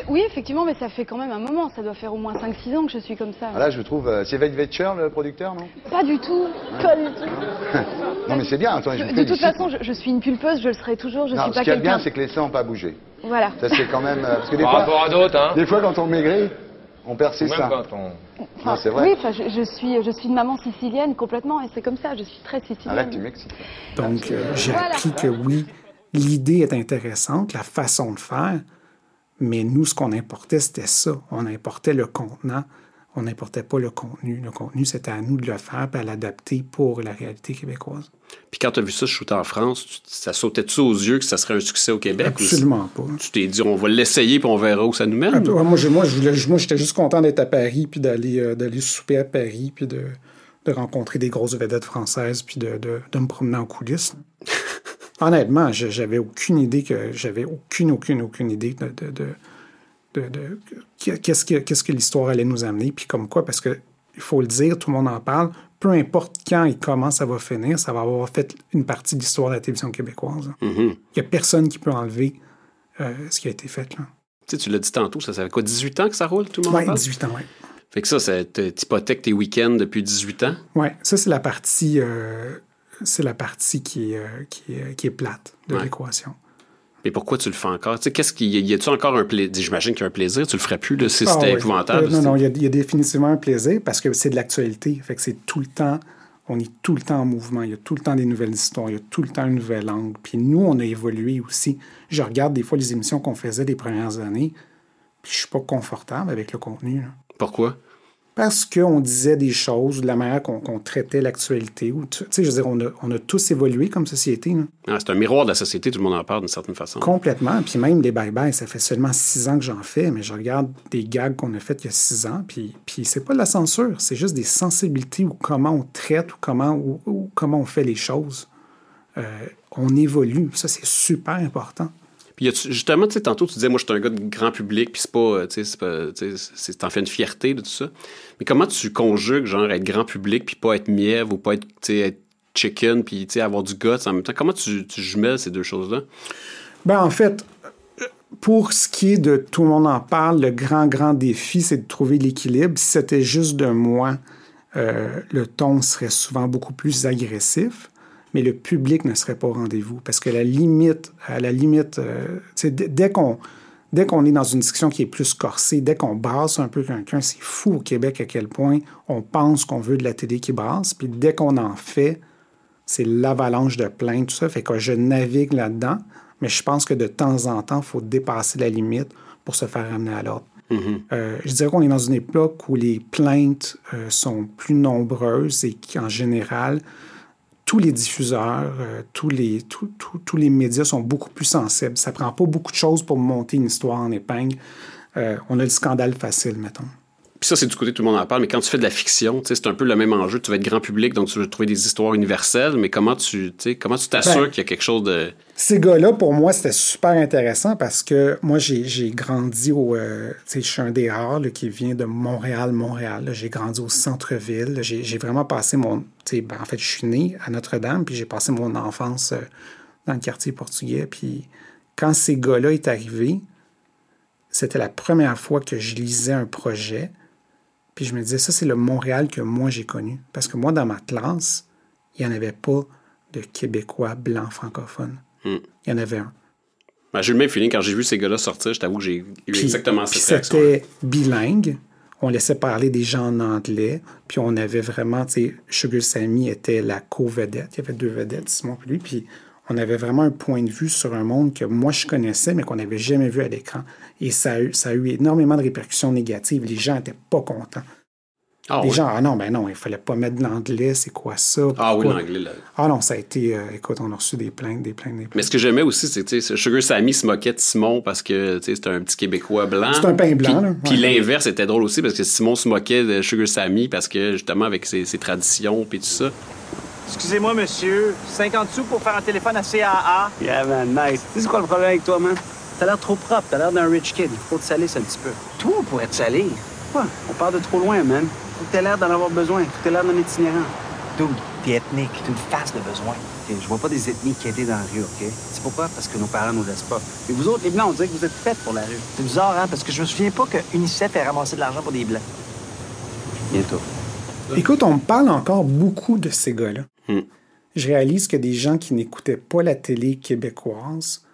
Oui, effectivement, mais ça fait quand même un moment. Ça doit faire au moins 5-6 ans que je suis comme ça. Là, je trouve. euh, c'est Wade Vetcher, le producteur, non? Pas du tout. Pas du tout. Non, mais c'est bien, attends, je de toute façon, je, je suis une pulpeuse, je le serai toujours. Je Non, suis ce pas qu'il y a de bien, c'est que les seins n'ont pas bougé. Voilà. Ça, c'est quand même. euh, Parce que des Par fois, rapport à d'autres, hein. des fois, quand on maigrit, on perd ses seins. Non, vrai. Oui, enfin, je, je suis, je suis une maman sicilienne complètement, et c'est comme ça. Je suis très sicilienne. Arrête, tu m'excites. Donc, euh, j'ai Voilà. appris que oui, l'idée est intéressante, la façon de faire, mais nous, ce qu'on importait, c'était ça. On importait le contenant, on n'importait pas le contenu. Le contenu, c'était à nous de le faire et à l'adapter pour la réalité québécoise. Puis quand tu as vu ça shooter en France, ça sautait-tu aux yeux que ça serait un succès au Québec? ou Absolument pas. Tu t'es dit, on va l'essayer puis on verra où ça nous mène? Moi, je moi, j'étais juste content d'être à Paris, puis d'aller euh, d'aller souper à Paris, puis de, de rencontrer des grosses vedettes françaises, puis de, de, de me promener en coulisses. Honnêtement, j'avais aucune idée que j'avais aucune, aucune, aucune idée de, de, de, de- de- qu'est-ce que, qu'est-ce que l'histoire allait nous amener, puis comme quoi, parce que il faut le dire, tout le monde en parle, peu importe quand et comment ça va finir, ça va avoir fait une partie de l'histoire de la télévision québécoise. Mhm. Il n'y a personne qui peut enlever euh, ce qui a été fait. Là. Tu sais, tu l'as dit tantôt, ça, ça fait quoi, 18 ans que ça roule, tout le monde parle? 18 ans, oui. Fait que ça, ça t'hypothèque tes week-ends depuis 18 ans? Oui, ça, c'est la partie, euh, c'est la partie qui est, euh, qui est, qui est plate de Ouais. l'équation. Mais pourquoi tu le fais encore? Tu sais, qu'est-ce qui. Y a-tu encore un plaisir? J'imagine qu'il y a un plaisir, tu le ferais plus, là, si Ah c'était oui. épouvantable. Euh, non, non, il y, a, il y a définitivement un plaisir parce que c'est de l'actualité. Fait que c'est tout le temps, on est tout le temps en mouvement. Il y a tout le temps des nouvelles histoires, il y a tout le temps une nouvelle angle. Puis nous, on a évolué aussi. Je regarde des fois les émissions qu'on faisait les premières années, puis je suis pas confortable avec le contenu. là. Pourquoi? Parce qu'on disait des choses, de la manière qu'on traitait l'actualité. Tu sais, je veux dire, on a, on a tous évolué comme société. Ah, c'est un miroir de la société, tout le monde en parle d'une certaine façon. Complètement. Puis même les bye-bye, ça fait seulement six ans que j'en fais, mais je regarde des gags qu'on a fait il y a six ans, puis, puis c'est pas de la censure, c'est juste des sensibilités ou comment on traite ou comment, ou, ou comment on fait les choses. Euh, on évolue. Ça, c'est super important. Justement, tu sais, tantôt, tu disais, moi, je suis un gars de grand public, puis c'est pas, euh, tu sais, t'en fais une fierté de tout ça. Mais comment tu conjugues, genre, être grand public, puis pas être mièvre, ou pas être, être chicken, puis, avoir du guts en même temps? Comment tu, tu jumelles ces deux choses-là? Ben, en fait, pour ce qui est de tout le monde en parle, le grand, grand défi, c'est de trouver l'équilibre. Si c'était juste de moi, euh, le ton serait souvent beaucoup plus agressif, mais le public ne serait pas au rendez-vous. Parce que la limite, à la limite, euh, dès- qu'on dès qu'on est dans une discussion qui est plus corsée, dès qu'on brasse un peu quelqu'un, c'est fou au Québec à quel point on pense qu'on veut de la télé qui brasse, puis dès qu'on en fait, c'est l'avalanche de plaintes, tout ça. Fait que je navigue là-dedans, mais je pense que de temps en temps, il faut dépasser la limite pour se faire ramener à l'ordre. Euh, je dirais qu'on est dans une époque où les plaintes euh, sont plus nombreuses et qu'en général, tous les diffuseurs, euh, tous, les, tous- les médias sont beaucoup plus sensibles. Ça prend pas beaucoup de choses pour monter une histoire en épingle. Euh, on a le scandale facile, mettons. Puis ça, c'est du côté tout le monde en parle, mais quand tu fais de la fiction, c'est un peu le même enjeu. Tu vas être grand public, donc tu veux trouver des histoires universelles, mais comment tu comment tu t'assures Ben, qu'il y a quelque chose de. Ces gars-là, pour moi, c'était super intéressant parce que moi, j'ai grandi au. euh, je suis un des rares là, qui vient de Montréal, Montréal. J'ai grandi au centre-ville. J'ai vraiment passé mon. ben, en fait, je suis né à Notre-Dame, puis j'ai passé mon enfance euh, dans le quartier portugais. Puis quand ces gars-là est arrivé, c'était la première fois que je lisais un projet. Puis je me disais, ça, c'est le Montréal que moi, j'ai connu. Parce que moi, dans ma classe, il n'y en avait pas de Québécois blancs francophones. Hmm. Il y en avait un. Ben, j'ai eu le même feeling quand j'ai vu ces gars-là sortir, je t'avoue que j'ai eu Puis- exactement cette réaction. C'était bilingue. On laissait parler des gens en anglais. Puis on avait vraiment, tu sais, Sugar Sammy était la co-vedette. Il y avait deux vedettes, Simon puis lui. Puis on avait vraiment un point de vue sur un monde que moi je connaissais, mais qu'on n'avait jamais vu à l'écran. Et ça a, eu, ça a eu énormément de répercussions négatives. Les gens n'étaient pas contents. Ah, les oui. gens, ah non, ben non, il fallait pas mettre de l'anglais, c'est quoi ça? Ah oui, l'anglais. là. Ah non, ça a été, euh, écoute, on a reçu des plaintes, des plaintes, des plaintes. Mais ce que j'aimais aussi, c'est que Sugar Sammy se moquait de Simon parce que c'était un petit Québécois blanc. C'est un pain blanc, Puis, là. puis Ouais. l'inverse était drôle aussi parce que Simon se moquait de Sugar Sammy parce que justement avec ses, ses traditions puis tout ça. Excusez-moi, monsieur. 50 sous pour faire un téléphone à CAA. Yeah, man, nice. Tu sais, c'est quoi le problème avec toi, man? T'as l'air trop propre. T'as l'air d'un rich kid. Il faut te salir un petit peu. Toi, pour être salir? Quoi? On part de trop loin, man. Faut que t'aies l'air d'en avoir besoin. Faut que t'aies l'air d'un itinérant. Dude, t'es ethnique. T'as une face de besoin. Ok, Je vois pas des ethnies qui étaient dans la rue, OK? C'est pourquoi? Parce que nos parents nous laissent pas. Et vous autres, les Blancs, on dirait que vous êtes faites pour la rue. C'est bizarre, hein? Parce que je me souviens pas que UNICEF ait ramassé de l'argent pour des Blancs. Bientôt. Écoute, on me parle encore beaucoup de ces gars-là. Hmm. Je réalise que des gens qui n'écoutaient pas la télé québécoise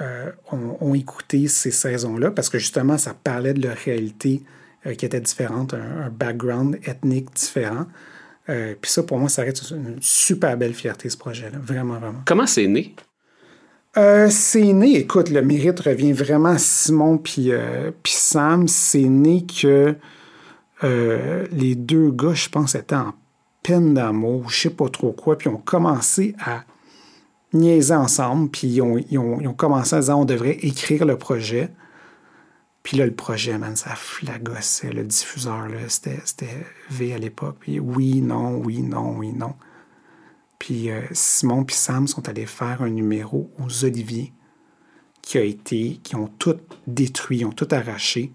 euh, ont, ont écouté ces saisons-là parce que justement, ça parlait de leur réalité euh, qui était différente, un, un background ethnique différent. Euh, Puis ça, pour moi, ça reste une super belle fierté, ce projet-là. Vraiment, vraiment. Comment c'est né? Euh, c'est né, écoute, le mérite revient vraiment à Simon puis euh, Sam. C'est né que euh, les deux gars, je pense, étaient en peine d'amour, je sais pas trop quoi, puis ont commencé à niaiser ensemble, puis ils ont, ils ils commencé à dire on devrait écrire le projet. Puis là, le projet, man, ça flagossait. Le diffuseur, c'était, V à l'époque. Puis oui, non, oui, non, oui, non. Puis euh, Simon puis Sam sont allés faire un numéro aux Oliviers qui a été, qui ont tout détruit, ils ont tout arraché.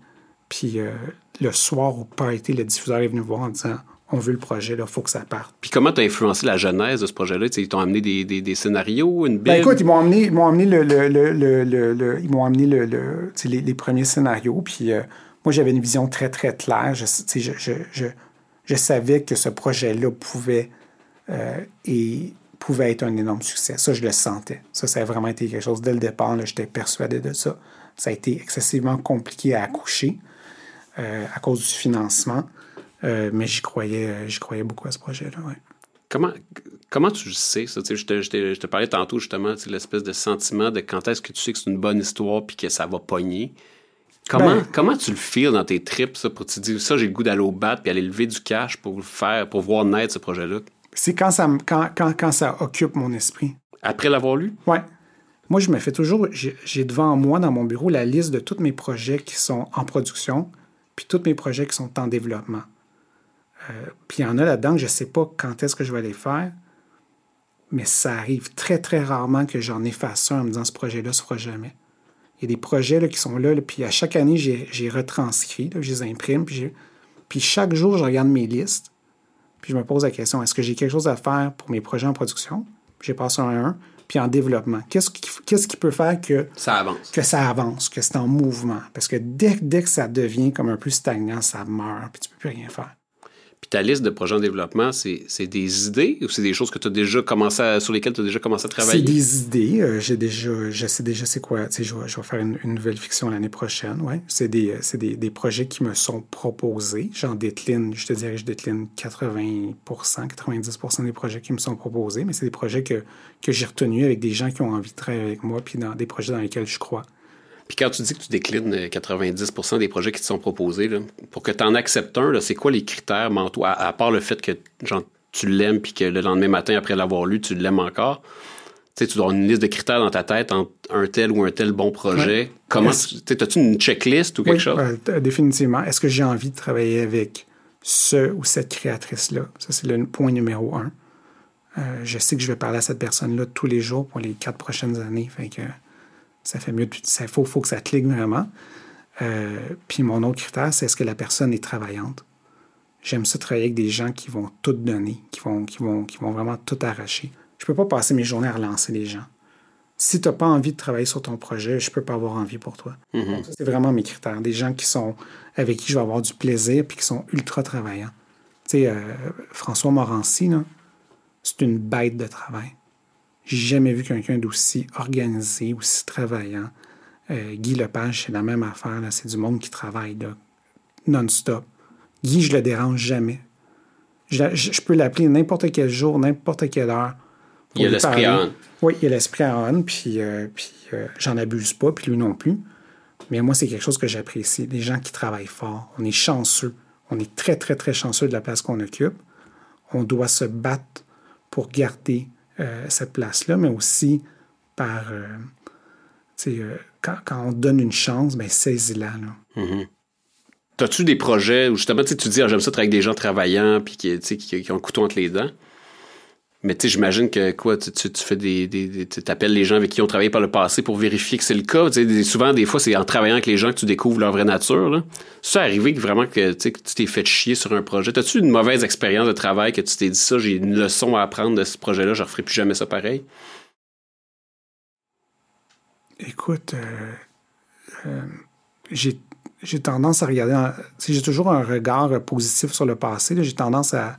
Puis euh, le soir au party, le diffuseur est venu voir en disant on veut le projet, il faut que ça parte. Puis comment t'as influencé la genèse de ce projet-là? Tu Ils t'ont amené des, des- des scénarios, une? Ben écoute, ils m'ont amené, ils m'ont amené le, le- le- ils m'ont amené le, le- tu sais, les, les premiers scénarios. Puis euh, moi, j'avais une vision très très claire. Je, tu je, je, je, je savais que ce projet-là pouvait euh, et pouvait être un énorme succès. Ça, je le sentais. Ça, ça a vraiment été quelque chose dès le départ. là, J'étais persuadé de ça. Ça a été excessivement compliqué à accoucher euh, à cause du financement. Euh, mais j'y croyais, euh, j'y croyais beaucoup à ce projet-là. ouais. Comment, comment tu sais, ça? Je te, je te- je te parlais tantôt, justement, sais, l'espèce de sentiment de quand est-ce que tu sais que c'est une bonne histoire puis que ça va pogner. Comment, Ben- comment tu le feels dans tes tripes, ça, pour te dire, ça, j'ai le goût d'aller au bat puis aller lever du cash pour le faire, pour voir naître ce projet-là? C'est quand ça, quand, quand, quand ça occupe mon esprit. Après l'avoir lu? Ouais. Moi, je me fais toujours. J'ai devant moi, dans mon bureau, la liste de tous mes projets qui sont en production, puis tous mes projets qui sont en développement. Euh, puis il y en a là-dedans que je ne sais pas quand est-ce que je vais les faire, mais ça arrive très, très rarement que j'en efface un en me disant ce projet-là ne se fera jamais. Il y a des projets là, qui sont là, là, puis à chaque année, j'ai retranscrit, là, je les imprime, puis, chaque jour, je regarde mes listes, puis je me pose la question est-ce que j'ai quelque chose à faire pour mes projets en production? J'ai passé un à un, puis en développement. Qu'est-ce qui, peut faire que Ça avance. que ça avance, que c'est en mouvement? Parce que dès, dès que ça devient comme un peu stagnant, ça meurt, puis tu peux plus rien faire. Puis ta liste de projets en développement, c'est c'est des idées ou c'est des choses que déjà sur lesquelles tu as déjà commencé à C'est travailler? des idées. euh, j'ai déjà, je sais déjà c'est quoi. Je, vais, je vais faire une, nouvelle fiction l'année prochaine. Ouais. C'est des, euh, c'est des projets qui me sont proposés. J'en décline, je te dirais, je décline 80 90% des projets qui me sont proposés, mais c'est des projets que, que j'ai retenus avec des gens qui ont envie de travailler avec moi, puis dans des projets dans lesquels je crois. Puis quand tu dis que tu déclines euh, 90% des projets qui te sont proposés, là, pour que tu en acceptes un, c'est quoi les critères mentaux, à, à part le fait que genre, tu l'aimes puis que le lendemain matin, après l'avoir lu, tu l'aimes encore? Tu dois avoir une liste de critères dans ta tête entre un tel ou un tel bon projet. Ouais. Comment, as-tu une checklist ou quelque Oui, chose? euh, définitivement. Est-ce que j'ai envie de travailler avec ce ou cette créatrice-là? Ça, c'est le point numéro un. Euh, je sais que je vais parler à cette personne-là tous les jours pour les quatre prochaines années. Fait que ça fait mieux. Ça faut, faut que ça clique vraiment. Euh, puis mon autre critère, c'est est-ce que la personne est travaillante? J'aime ça travailler avec des gens qui vont tout donner, qui vont, qui vont, qui vont vraiment tout arracher. Je peux pas passer mes journées à relancer les gens. Si tu n'as pas envie de travailler sur ton projet, je peux pas avoir envie pour toi. Donc, ça, c'est vraiment mes critères. Des gens qui sont avec qui je vais avoir du plaisir puis qui sont ultra travaillants. Tu sais, euh, François Morancy, c'est une bête de travail. J'ai jamais vu quelqu'un d'aussi organisé, aussi travaillant. Euh, Guy Lepage, c'est la même affaire. là. C'est du monde qui travaille non-stop. Guy, je le dérange jamais. Je, je- je peux l'appeler n'importe quel jour, n'importe quelle heure. Il y a l'esprit à on. Oui, il y a l'esprit à on, puis, euh, puis euh, j'en abuse pas, puis lui non plus. Mais moi, c'est quelque chose que j'apprécie. Des gens qui travaillent fort. On est chanceux. On est très, très, très chanceux de la place qu'on occupe. On doit se battre pour garder euh, cette place-là, mais aussi par. euh, euh, quand, on donne une chance, ben saisis-la. là. T'as-tu des projets où justement, tu dis, ah, j'aime ça travailler avec des gens travaillants puis qui, qui ont le couteau entre les dents? Mais tu sais, j'imagine que quoi, tu, tu, tu fais des. des, tu t'appelles les gens avec qui ont travaillé par le passé pour vérifier que c'est le cas. Souvent, des fois, c'est en travaillant avec les gens que tu découvres leur vraie nature. Là. C'est arrivé que vraiment que, que tu t'es fait chier sur un projet. T'as-tu une mauvaise expérience de travail que tu t'es dit ça, j'ai une leçon à apprendre de ce projet-là, je referai plus jamais ça pareil? Écoute, euh, euh, j'ai tendance à regarder. J'ai toujours un regard positif sur le passé. J'ai tendance à.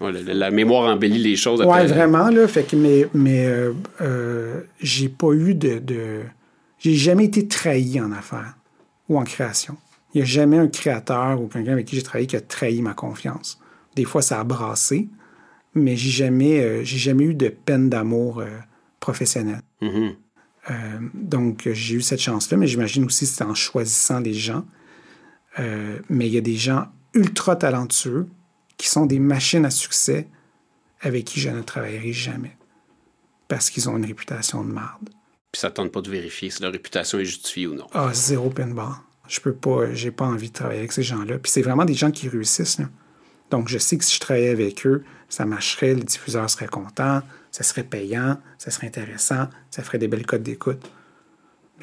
Ouais, la, la mémoire embellit les choses. Après- vraiment, là. Fait que, mais mais euh, euh, j'ai pas eu de. de j'ai jamais été trahi en affaires ou en création. Il n'y a jamais un créateur ou quelqu'un avec qui j'ai travaillé qui a trahi ma confiance. Des fois, ça a brassé, mais j'ai jamais, euh, j'ai jamais eu de peine d'amour professionnelle. Mhm. Euh, donc, j'ai eu cette chance-là, mais j'imagine aussi que c'est en choisissant les gens. Mais il y a des gens ultra talentueux qui sont des machines à succès avec qui je ne travaillerai jamais. Parce qu'ils ont une réputation de marde. Puis ça tente pas de vérifier si leur réputation est justifiée ou non. Ah, zéro pinball. Je peux pas, j'ai pas envie de travailler avec ces gens-là. Puis c'est vraiment des gens qui réussissent. là. Donc je sais que si je travaillais avec eux, ça marcherait, le diffuseur serait content, ça serait payant, ça serait intéressant, ça ferait des belles codes d'écoute.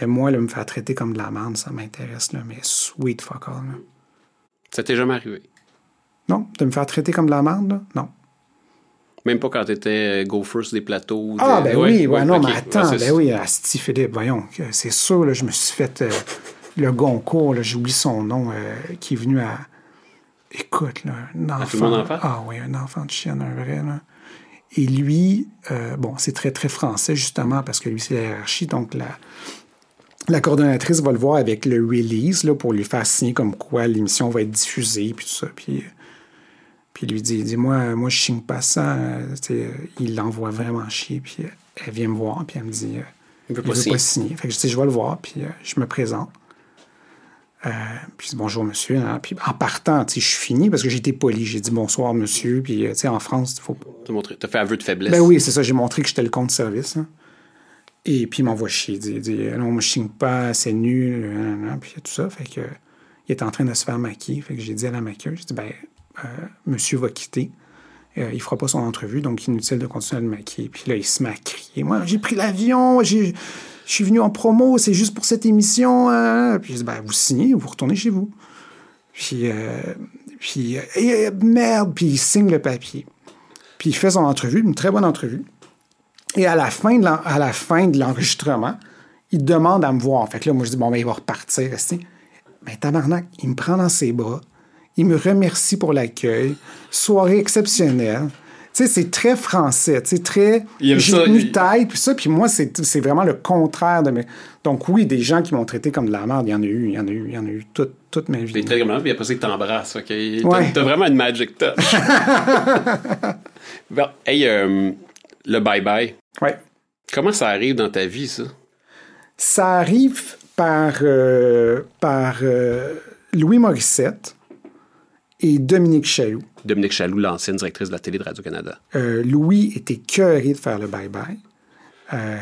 Mais moi, là, me faire traiter comme de la merde, ça m'intéresse, mais sweet fuck all. là. Ça t'est jamais arrivé? Non, de me faire traiter comme de la merde, là? non. Même pas quand t'étais euh, go first des plateaux? Ah, ben ouais, oui, ouais, ouais, non, mais attends, ben oui, Asti Philippe, voyons, c'est sûr, là, je me suis fait euh, le Goncourt, là, j'oublie son nom, euh, qui est venu à. Écoute, là, un enfant. en? Ah oui, un enfant de chienne, un vrai, là. Et lui, euh, bon, c'est très, très français, justement, parce que lui, c'est la hiérarchie, donc la. La coordonnatrice va le voir avec le release là, pour lui faire signer comme quoi l'émission va être diffusée, puis tout ça. Puis, puis il lui dit, dis moi, je signe pas ça. Il l'envoie vraiment chier. Puis elle vient me voir, puis elle me dit, Il veut il pas veut signer. pas signer. Fait que je dis, je vais le voir, puis euh, je me présente. Euh, puis bonjour monsieur. hein. Puis en partant, je suis fini parce que été poli. J'ai dit bonsoir monsieur. Puis euh, tu sais, en France, il faut montré- t'as fait aveu de faiblesse. ben oui, c'est ça. J'ai montré que j'étais le compte service. hein. Et puis, il m'envoie chier. Il dit, il dit, non, moi, je signe pas, c'est nul. nan. Puis, tout ça. Fait que, il est en train de se faire maquiller. Fait que j'ai dit à la maquilleuse, j'ai dit, ben, monsieur va quitter. Euh, il fera pas son entrevue, donc inutile de continuer à le maquiller. Puis là, il se met à crier. Moi, j'ai pris l'avion, je suis venu en promo, c'est juste pour cette émission. hein. Puis, je dis, ben, vous signez, vous retournez chez vous. Puis, euh, puis euh, merde, puis il signe le papier. Puis il fait son entrevue, une très bonne entrevue. Et à la fin de l'enregistrement, il demande à me voir. Fait que là, moi, je dis, bon, ben, il va repartir. rester. Ben, tabarnak, il me prend dans ses bras. Il me remercie pour l'accueil. Soirée exceptionnelle. Tu sais, c'est très français, tu sais, très... J'ai tenu tête, puis ça, puis moi, c'est c'est vraiment le contraire de mes... Donc oui, des gens qui m'ont traité comme de la merde, il y en a eu, il y en a eu, il y en a eu toute, toute ma vie. T'es très comme puis après ça, il t'embrasse. ok? T'as Ouais. t'as vraiment une magic touch. bon, hey, euh, le bye-bye. Ouais. Comment ça arrive dans ta vie, ça? Ça arrive par, euh, par euh, Louis Morissette et Dominique Chailloux. Dominique Chaloux, l'ancienne directrice de la télé de Radio-Canada. Euh, Louis était cœuré de faire le bye-bye. Euh,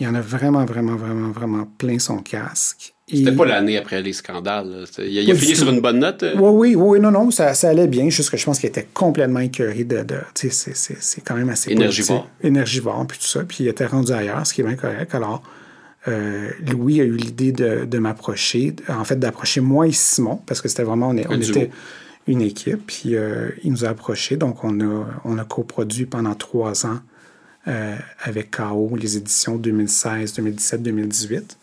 il y en a vraiment, vraiment, vraiment, vraiment plein son casque. C'était pas l'année après les scandales. là. Il a, il a Pas fini sur une bonne note. euh? Oui, oui, oui, non, non, ça, ça allait bien, juste que je pense qu'il était complètement écœuré de. de tu sais, c'est- quand même assez. Énergivore. Énergivore, puis tout ça. Puis il était rendu ailleurs, ce qui est bien correct. Alors, euh, Louis a eu l'idée de, de m'approcher, en fait, d'approcher moi et Simon, parce que c'était vraiment. On, est- était une équipe, puis euh, il nous a approchés. Donc, on a, on a coproduit pendant trois ans euh, avec KO les éditions 2016, 2017, 2018.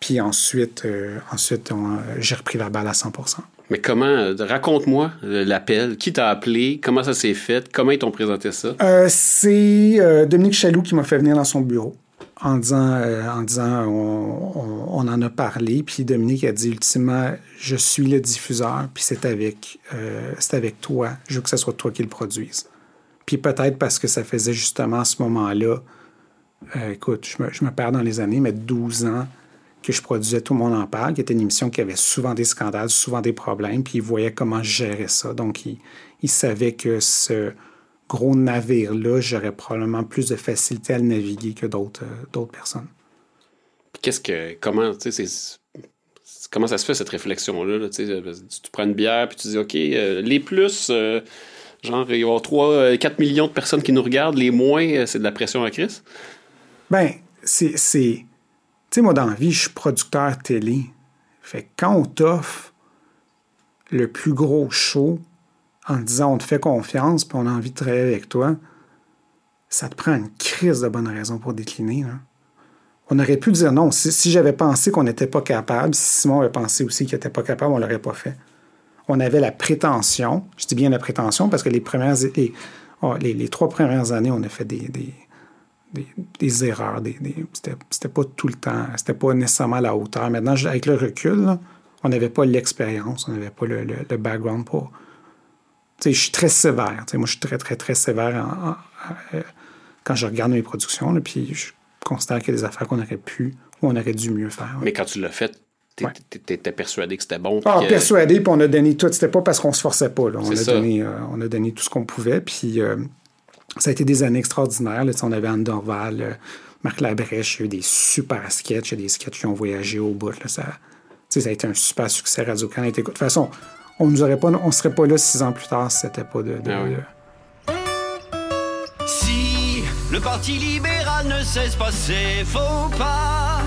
Puis ensuite, euh, ensuite j'ai repris la balle à 100 Mais comment, raconte-moi l'appel. Qui t'a appelé? Comment ça s'est fait? Comment ils t'ont présenté ça? C'est Dominique Chaloux qui m'a fait venir dans son bureau en disant, en disant on, on- on en a parlé. Puis Dominique a dit ultimement, je suis le diffuseur, puis c'est avec, euh, c'est avec toi. Je veux que ce soit toi qui le produise. Puis peut-être parce que ça faisait justement à ce moment-là, euh, écoute, je me, perds dans les années, mais 12 ans que je produisais Tout le monde en parle, qui était une émission qui avait souvent des scandales, souvent des problèmes, puis il voyait comment je gérais ça. Donc, il, savait que ce gros navire-là, j'aurais probablement plus de facilité à le naviguer que d'autres euh, d'autres personnes. Qu'est-ce que. Comment, tu sais, Comment ça se fait cette réflexion-là? là, tu, euh, prends une bière puis tu dis OK, euh, les plus, euh, genre il y a 3, 4 millions de personnes qui nous regardent, les moins, euh, c'est de la pression à Chris? Ben, c'est. Tu sais, moi, dans la vie, je suis producteur télé. Fait que quand on t'offre le plus gros show en te disant on te fait confiance puis on a envie de travailler avec toi, ça te prend une crise de bonnes raisons pour décliner. On aurait pu dire non. Si, j'avais pensé qu'on n'était pas capable, si Simon avait pensé aussi qu'il n'était pas capable, on l'aurait pas fait. On avait la prétention, je dis bien la prétention parce que les premières oh, les, trois premières années, on a fait des, des, des, erreurs. Des, c'était, pas tout le temps, c'était pas nécessairement à la hauteur. Maintenant, avec le recul, on n'avait pas l'expérience, on n'avait pas le, background pour. Je suis très sévère. Moi, je suis très, très, très sévère euh, quand je regarde mes productions, puis considère qu'il y a des affaires qu'on aurait pu ou on aurait dû mieux faire. Mais quand tu l'as fait, t'étais persuadé que c'était bon. Ah, que- persuadé, puis on a donné tout. C'était pas parce qu'on se forçait pas. là. On, a ça. donné, euh, on a donné tout ce qu'on pouvait. Puis euh, ça a été des années extraordinaires. là. Tu On avait Anne Dorval, euh, Marc Labrèche, il y a eu des super sketchs. Il y a des sketchs qui ont voyagé au bout. là. Ça, tu ça a été un super succès Radio-Can. De toute façon, on ne serait pas là six ans plus tard si c'était pas de. de- Ah oui. de- Si le Parti libéral ne cesse pas ses faux pas,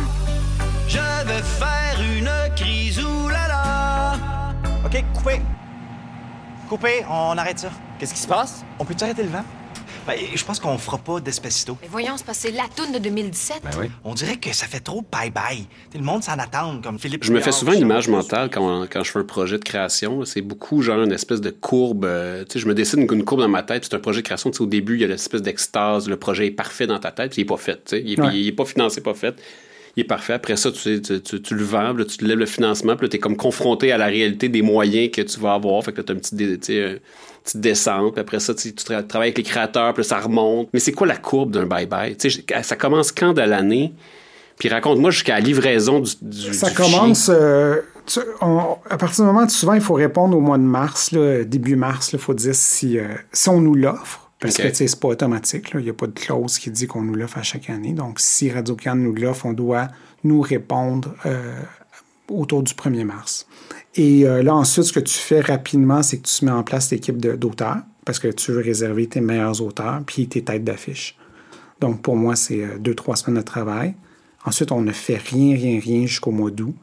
je vais faire une crise oulala. OK, coupé. Coupé, on arrête ça. Qu'est-ce qui se passe? On peut-tu arrêter le vent? Ben, je pense qu'on fera pas d'Espacito. Mais voyons, c'est passé la toune de 2017. Ben oui. On dirait que ça fait trop bye-bye. Le monde s'en attend, comme Philippe. Je me fais souvent une image mentale quand, quand je fais un projet de création. C'est beaucoup genre une espèce de courbe. euh, tu sais, je me dessine une, courbe dans ma tête. C'est un projet de création. Tu sais, au début, il y a l'espèce d'extase. Le projet est parfait dans ta tête. puis il n'est pas fait. tu sais. Il Ouais. n'est pas financé, pas fait. Il est parfait. Après ça, tu, sais, tu, tu- tu le vends, là, tu te lèves le financement, puis là, tu es comme confronté à la réalité des moyens que tu vas avoir. Fait que tu as un petit, une petite descente, puis après ça, tu, tu tra- travailles avec les créateurs, puis là, ça remonte. Mais c'est quoi la courbe d'un bye-bye? Ça commence quand de l'année? Puis raconte-moi jusqu'à la livraison du, du Ça du commence. euh, tu- on- à partir du moment où souvent il faut répondre au mois de mars, là, début mars, il faut dire si, euh, si on nous l'offre. Parce que tu sais, c'est pas automatique. Il n'y a pas de clause qui dit qu'on nous l'offre à chaque année. Donc, si Radio-Can nous l'offre, on doit nous répondre euh, autour du 1er mars. Et euh, là, ensuite, ce que tu fais rapidement, c'est que tu mets en place l'équipe d'auteurs parce que tu veux réserver tes meilleurs auteurs puis tes têtes d'affiche. Donc, pour moi, c'est euh, deux, trois semaines de travail. Ensuite, on ne fait rien, rien, rien jusqu'au mois d'août.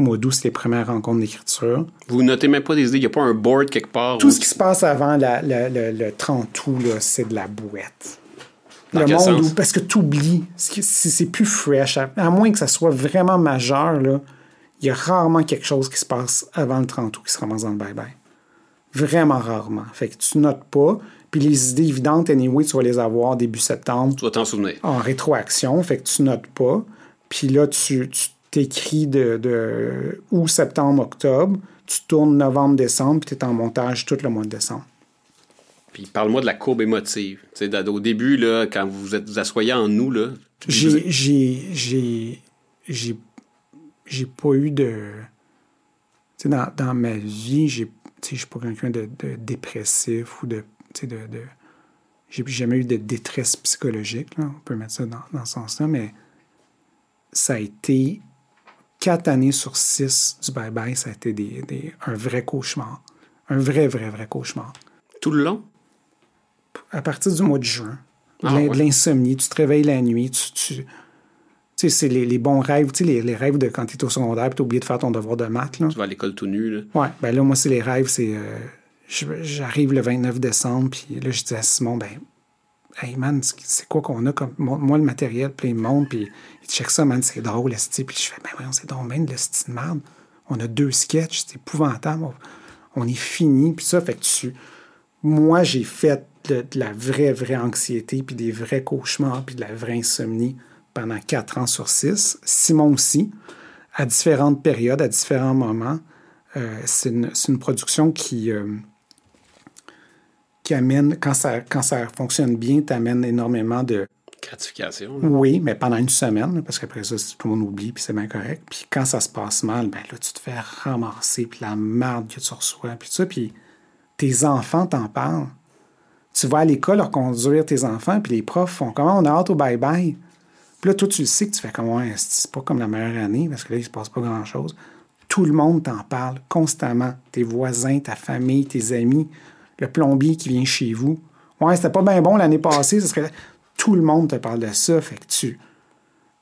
Mois d'août, c'est les premières rencontres d'écriture. Vous notez même pas des idées. Il n'y a pas un board quelque part. Tout où- ce qui se passe avant la- la- le, le 30 août, c'est de la bouette. Dans le monde où, parce que tu oublies, c'est plus fresh. À, à moins que ça soit vraiment majeur, il y a rarement quelque chose qui se passe avant le 30 août qui se ramasse dans le bye-bye. Vraiment rarement. Fait que tu notes pas. Puis les idées évidentes, anyway, tu vas les avoir début septembre Tu vas t'en souvenir. en rétroaction, fait que tu notes pas. Puis là, tu tu t'écris de, de août, septembre, octobre, tu tournes novembre, décembre, puis tu es en montage tout le mois de décembre. Puis parle-moi de la courbe émotive. Au début, là, quand vous vous êtes vous asseyez en nous, là. J'ai, j'ai, j'ai, j'ai, j'ai pas eu de. Tu sais, dans, dans ma vie, j'ai, tu sais, je suis pas quelqu'un de, de dépressif ou de. Tu sais, de. de j'ai jamais eu de détresse psychologique, là. on peut mettre ça dans, dans ce sens-là, mais ça a été quatre années sur six du bye-bye, ça a été des, des- un vrai cauchemar. Un vrai, vrai, vrai cauchemar. Tout le long? À partir du mois de juin, de Ah, de l'insomnie, tu te réveilles la nuit, tu. tu tu sais, c'est les, les bons rêves, tu sais, les, les rêves de quand tu es au secondaire tu oublié de faire ton devoir de maths. Là. Tu vas à l'école tout nu, là. Ouais, ben là, moi, c'est les rêves, c'est. euh, J'arrive le 29 décembre, puis là, je dis à Simon, ben, hey man, c'est- quoi qu'on a comme. Moi, le matériel, puis il me montre, puis il check ça, man, c'est drôle, esti. Puis je fais, ben voyons, c'est drôle, même le style de merde. On a deux sketchs, c'est épouvantable. On, est fini, puis ça, fait que tu. Moi, j'ai fait de, la vraie, vraie anxiété, puis des vrais cauchemars, puis de la vraie insomnie pendant quatre ans sur six. Simon aussi, à différentes périodes, à différents moments. Euh, c'est une, une production qui, euh, qui amène, quand ça, quand ça fonctionne bien, t'amène énormément de, Gratification. oui, mais pendant une semaine, parce qu'après ça, tout le monde oublie, puis c'est bien correct. Puis quand ça se passe mal, ben là, tu te fais ramasser, puis la merde que tu reçois, puis tout ça, puis tes enfants t'en parlent. Tu vas à l'école leur conduire tes enfants, puis les profs font comment on a hâte au bye-bye. Puis là, toi, tu le sais que tu fais comme ouais, c'est pas comme la meilleure année, parce que là, il se passe pas grand-chose. Tout le monde t'en parle constamment. Tes voisins, ta famille, tes amis, le plombier qui vient chez vous. Ouais, c'était pas bien bon l'année passée, ça serait tout le monde te parle de ça, fait que tu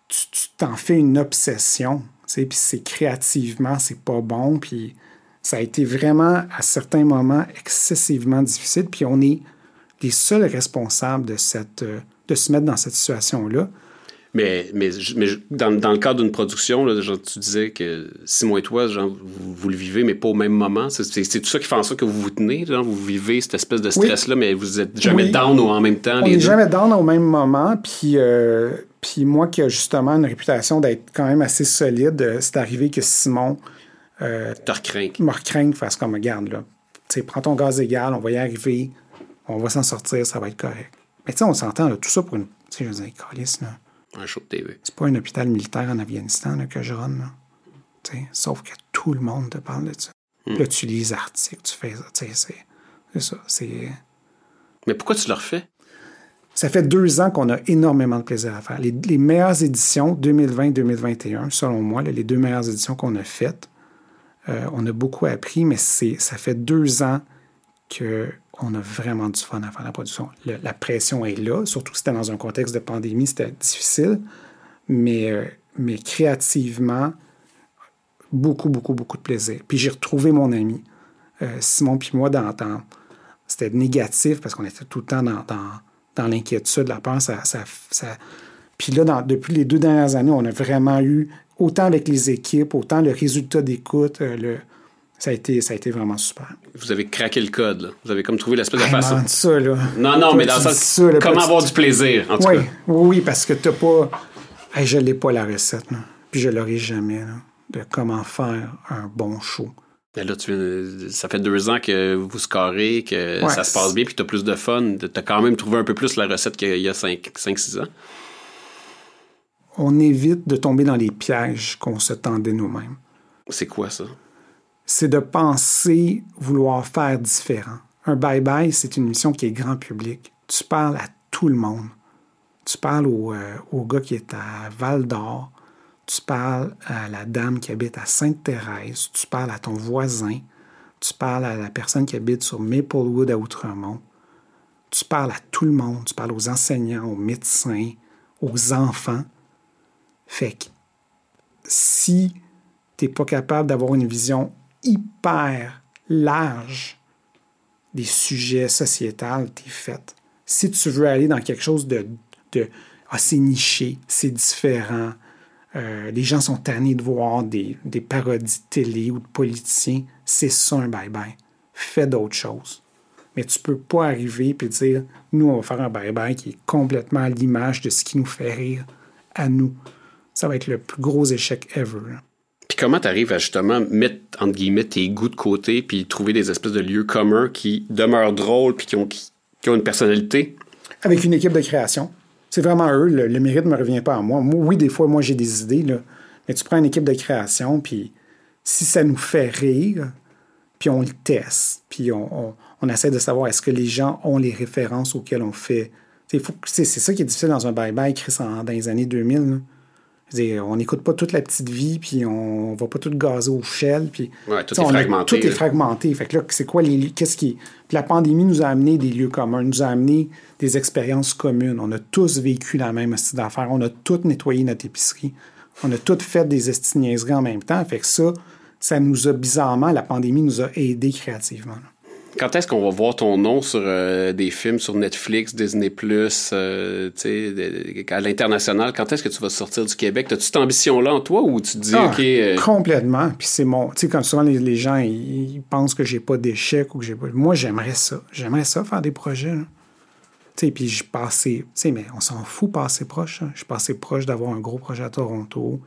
tu tu t'en fais une obsession, puis c'est créativement, c'est pas bon, puis ça a été vraiment, à certains moments, excessivement difficile, puis on est les seuls responsables de, cette, euh, de se mettre dans cette situation-là. Mais, mais, mais dans, dans, le cadre d'une production, là, genre, tu disais que Simon et toi, genre, vous, vous, le vivez, mais pas au même moment. C'est, c'est, tout ça qui fait en sorte que vous vous tenez. Genre, vous vivez cette espèce de stress-là, oui. mais vous êtes jamais oui. down en même temps. On n'est jamais down au même moment. Puis, euh, puis moi, qui a justement une réputation d'être quand même assez solide, euh, c'est arrivé que Simon euh, te recraint. me recraint, fasse comme, regarde, là, tu sais, prends ton gaz égal, on va y arriver, on va s'en sortir, ça va être correct. Mais tu sais, on s'entend, tout ça pour une. Tu sais, je veux dire, calice, là. Un show de TV. C'est pas un hôpital militaire en Afghanistan là, que je run. Là. Sauf que tout le monde te parle de ça. Mm. Là, tu lis les articles, tu fais ça. C'est, c'est ça. C'est... Mais pourquoi tu le refais? Ça fait deux ans qu'on a énormément de plaisir à faire. Les, les meilleures éditions 2020-2021, selon moi, là, les deux meilleures éditions qu'on a faites, euh, on a beaucoup appris, mais ça fait deux ans qu'on a vraiment du fun à faire la production. La pression est là, surtout que c'était dans un contexte de pandémie, c'était difficile, mais, euh, mais créativement, beaucoup, beaucoup, beaucoup de plaisir. Puis j'ai retrouvé mon ami, euh, Simon, puis moi, dans, dans c'était négatif parce qu'on était tout le temps dans, dans, l'inquiétude, la peur. Ça. Puis là, depuis les deux dernières années, on a vraiment eu, autant avec les équipes, autant le résultat d'écoute, euh, le, ça a, été, ça a été vraiment super. Vous avez craqué le code, là. Vous avez comme trouvé l'espèce de façon. ça, là. Non, non, Toi, mais dans le sens. Ça, là, comment avoir du plaisir, en tout oui, cas. Oui, parce que t'as pas. Hey, je l'ai pas la recette, là. Puis je l'aurai jamais, là, de comment faire un bon show. Mais là, tu viens, ça fait deux ans que vous scorez, que ouais, ça se passe bien, puis tu as plus de fun. Tu as quand même trouvé un peu plus la recette qu'il y a 5-6 ans. On évite de tomber dans les pièges qu'on se tendait nous-mêmes. C'est quoi ça? C'est de penser vouloir faire différent. Un bye-bye, c'est une émission qui est grand public. Tu parles à tout le monde. Tu parles au, euh, au gars qui est à Val d'Or. Tu parles à la dame qui habite à Sainte-Thérèse. Tu parles à ton voisin. Tu parles à la personne qui habite sur Maplewood à Outremont. Tu parles à tout le monde. Tu parles aux enseignants, aux médecins, aux enfants. Fait que si tu n'es pas capable d'avoir une vision hyper large des sujets sociétals, t'es fait. Si tu veux aller dans quelque chose de, de ah, c'est niché, c'est différent, euh, les gens sont tannés de voir des, parodies de télé ou de politiciens, c'est ça un bye-bye. Fais d'autres choses. Mais tu peux pas arriver et dire, nous, on va faire un bye-bye qui est complètement à l'image de ce qui nous fait rire à nous. Ça va être le plus gros échec ever. Comment tu arrives à justement mettre, entre guillemets, tes goûts de côté puis trouver des espèces de lieux communs qui demeurent drôles puis qui ont, qui, ont une personnalité? Avec une équipe de création. C'est vraiment eux. Le, mérite ne me revient pas à moi. moi. Oui, des fois, moi, j'ai des idées, là, mais tu prends une équipe de création, puis si ça nous fait rire, puis on le teste, puis on, on, essaie de savoir est-ce que les gens ont les références auxquelles on fait. C'est ça qui est difficile dans un bye-bye, Chris, dans les années 2000. Là. Dire, on n'écoute pas toute la petite vie, puis on va pas tout gazer au shell. Puis, ouais, tout est fragmenté. tout est fragmenté. Fait que là, c'est quoi les Qu'est-ce qui. Puis la pandémie nous a amené des lieux communs, nous a amené des expériences communes. On a tous vécu la même style d'affaires. On a tous nettoyé notre épicerie. On a tous fait des estiniaiseries en même temps. Fait que ça, ça nous a bizarrement, la pandémie nous a aidés créativement. Là. Quand est-ce qu'on va voir ton nom sur euh, des films sur Netflix, Disney+, euh, à l'international? Quand est-ce que tu vas sortir du Québec? As-tu cette ambition-là en toi ou tu te dis, ah, OK... Euh... Complètement. Puis c'est mon... Tu sais, comme souvent, les, les gens, ils, ils, pensent que j'ai pas d'échec ou que j'ai pas... Moi, j'aimerais ça. J'aimerais ça, faire des projets. Tu sais, puis je passais... Tu sais, mais on s'en fout, passer proche. Hein. Je suis passé proche d'avoir un gros projet à Toronto.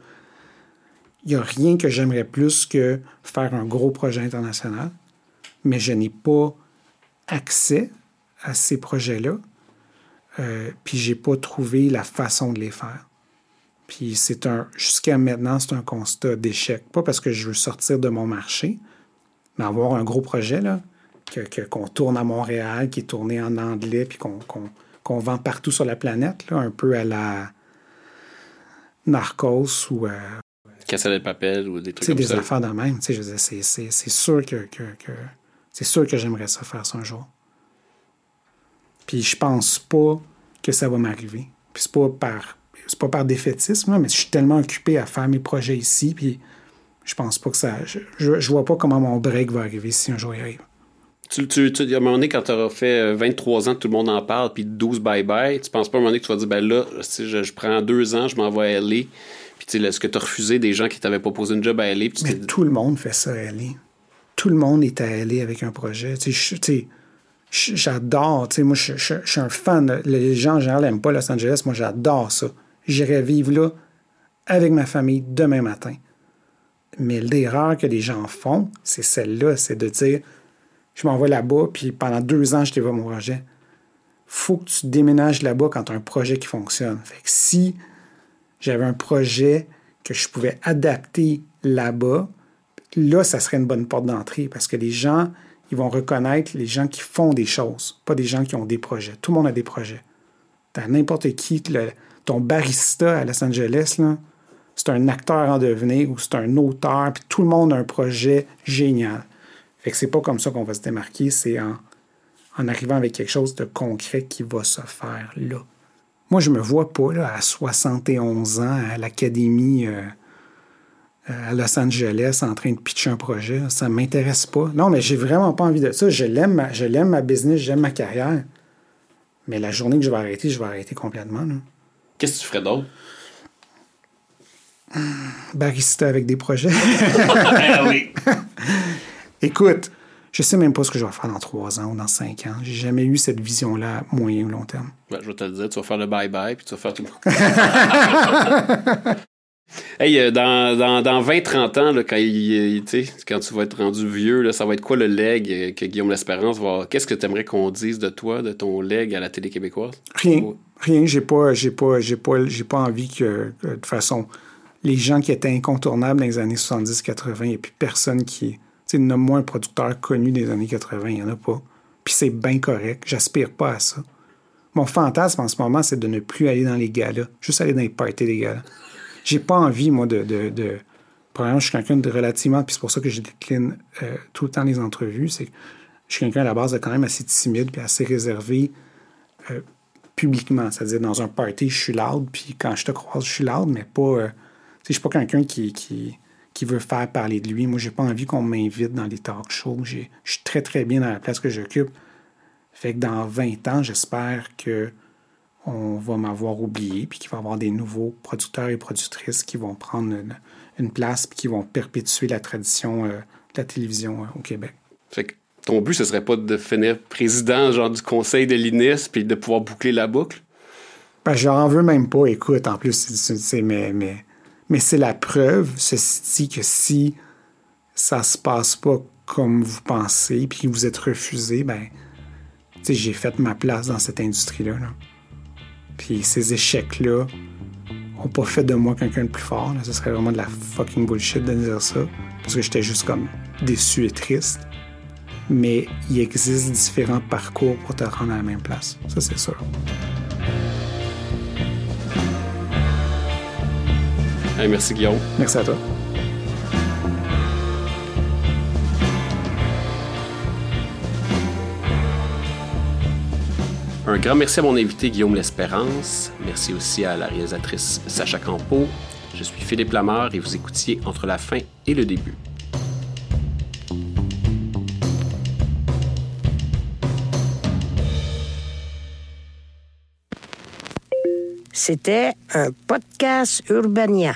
Il n'y a rien que j'aimerais plus que faire un gros projet international mais je n'ai pas accès à ces projets-là, euh, puis j'ai pas trouvé la façon de les faire. Puis c'est un, jusqu'à maintenant, c'est un constat d'échec. Pas parce que je veux sortir de mon marché, mais avoir un gros projet, là, que, qu'on tourne à Montréal, qui est tourné en anglais, puis qu'on, qu'on, vend partout sur la planète, là, un peu à la Narcos ou. Euh, Casser de papel ou des trucs comme des ça. des affaires de même. Je c'est, c'est, c'est sûr que, que, que c'est sûr que j'aimerais ça faire ça un jour. Puis je pense pas que ça va m'arriver. Puis c'est pas par c'est pas par défaitisme, mais je suis tellement occupé à faire mes projets ici, puis je pense pas que ça. Je, je, vois pas comment mon break va arriver si un jour il arrive. Tu, tu, tu, à un moment donné, quand tu auras fait 23 euh, ans, tout le monde en parle, puis 12 bye-bye, tu penses pas à un moment donné que tu vas dire, ben là, si je, je prends deux ans, je m'en vais à LA, puis tu sais, est-ce que tu as refusé des gens qui t'avaient proposé une job à LA? mais tout le monde fait ça à LA. Tout le monde est LA avec un projet. Tu sais, j'adore, moi, je, suis un fan. Les gens en général n'aiment pas Los Angeles, moi, j'adore ça. J'irai vivre là avec ma famille demain matin. Mais l'erreur que les gens font, c'est celle-là, c'est de dire je m'en vais là-bas, puis pendant deux ans, je t'évoque mon projet. faut que tu déménages là-bas quand tu as un projet qui fonctionne. Fait si j'avais un projet que je pouvais adapter là-bas, là, ça serait une bonne porte d'entrée parce que les gens, ils vont reconnaître les gens qui font des choses, pas des gens qui ont des projets. Tout le monde a des projets. T'as n'importe qui, ton barista à Los Angeles, c'est un acteur en devenir ou c'est un auteur, puis tout le monde a un projet génial. Fait que c'est pas comme ça qu'on va se démarquer, c'est en, arrivant avec quelque chose de concret qui va se faire là. Moi, je me vois pas là, à 71 ans à l'académie euh, à Los Angeles en train de pitcher un projet. Ça ne m'intéresse pas. Non, mais j'ai vraiment pas envie de ça. Je l'aime, je l'aime ma business, j'aime ma carrière. Mais la journée que je vais arrêter, je vais arrêter complètement. Qu'est-ce que tu ferais d'autre? Barista avec des projets. ah oui. Écoute, je sais même pas ce que je vais faire dans trois ans ou dans cinq ans. J'ai jamais eu cette vision-là à moyen ou long terme. Ben, je vais te le dire, tu vas faire le bye-bye puis tu vas faire tout le monde. hey, euh, dans, dans, dans 20-30 ans, là, quand, il, quand tu vas être rendu vieux, là, ça va être quoi le leg euh, que Guillaume L'Espérance va. Qu'est-ce que tu aimerais qu'on dise de toi, de ton leg à la télé québécoise? Rien. Rien. J'ai pas, j'ai pas, j'ai pas, j'ai pas envie que, de toute façon, les gens qui étaient incontournables dans les années 70-80, il n'y a plus personne qui sais, nomme-moi un producteur connu des années 80, il n'y en a pas. Puis c'est bien correct, j'aspire pas à ça. Mon fantasme en ce moment, c'est de ne plus aller dans les galas, juste aller dans les parties des galas. J'ai pas envie, moi, de. de, de... Je suis quelqu'un de relativement, puis c'est pour ça que je décline euh, tout le temps les entrevues, c'est que je suis quelqu'un à la base de quand même assez timide puis assez réservé euh, publiquement. C'est-à-dire, dans un party, je suis loud, puis quand je te croise, je suis loud, mais pas. Euh, je suis pas quelqu'un qui, qui, veut faire parler de lui. Moi, j'ai pas envie qu'on m'invite dans les talk shows. Je suis très, très bien dans la place que j'occupe. Fait que dans 20 ans, j'espère que on va m'avoir oublié, puis qu'il va y avoir des nouveaux producteurs et productrices qui vont prendre une, place, puis qui vont perpétuer la tradition euh, de la télévision euh, au Québec. Fait que ton but, ce serait pas de finir président genre du conseil de l'INIS, puis de pouvoir boucler la boucle? Ben, j'en veux même pas. Écoute, en plus, c'est mais, mais mais c'est la preuve, ceci dit, que si ça se passe pas comme vous pensez, puis que vous êtes refusé, ben, j'ai fait ma place dans cette industrie-là. Puis ces échecs-là ont pas fait de moi quelqu'un de plus fort. Ce serait vraiment de la fucking bullshit de dire ça, parce que j'étais juste comme déçu et triste. Mais il existe différents parcours pour te rendre à la même place. Ça, c'est sûr. merci Guillaume. Merci à toi. Un grand merci à mon invité Guillaume L'Espérance. Merci aussi à la réalisatrice Sacha Campo. Je suis Philippe Lamar et vous écoutiez Entre la fin et le début. C'était un podcast Urbania.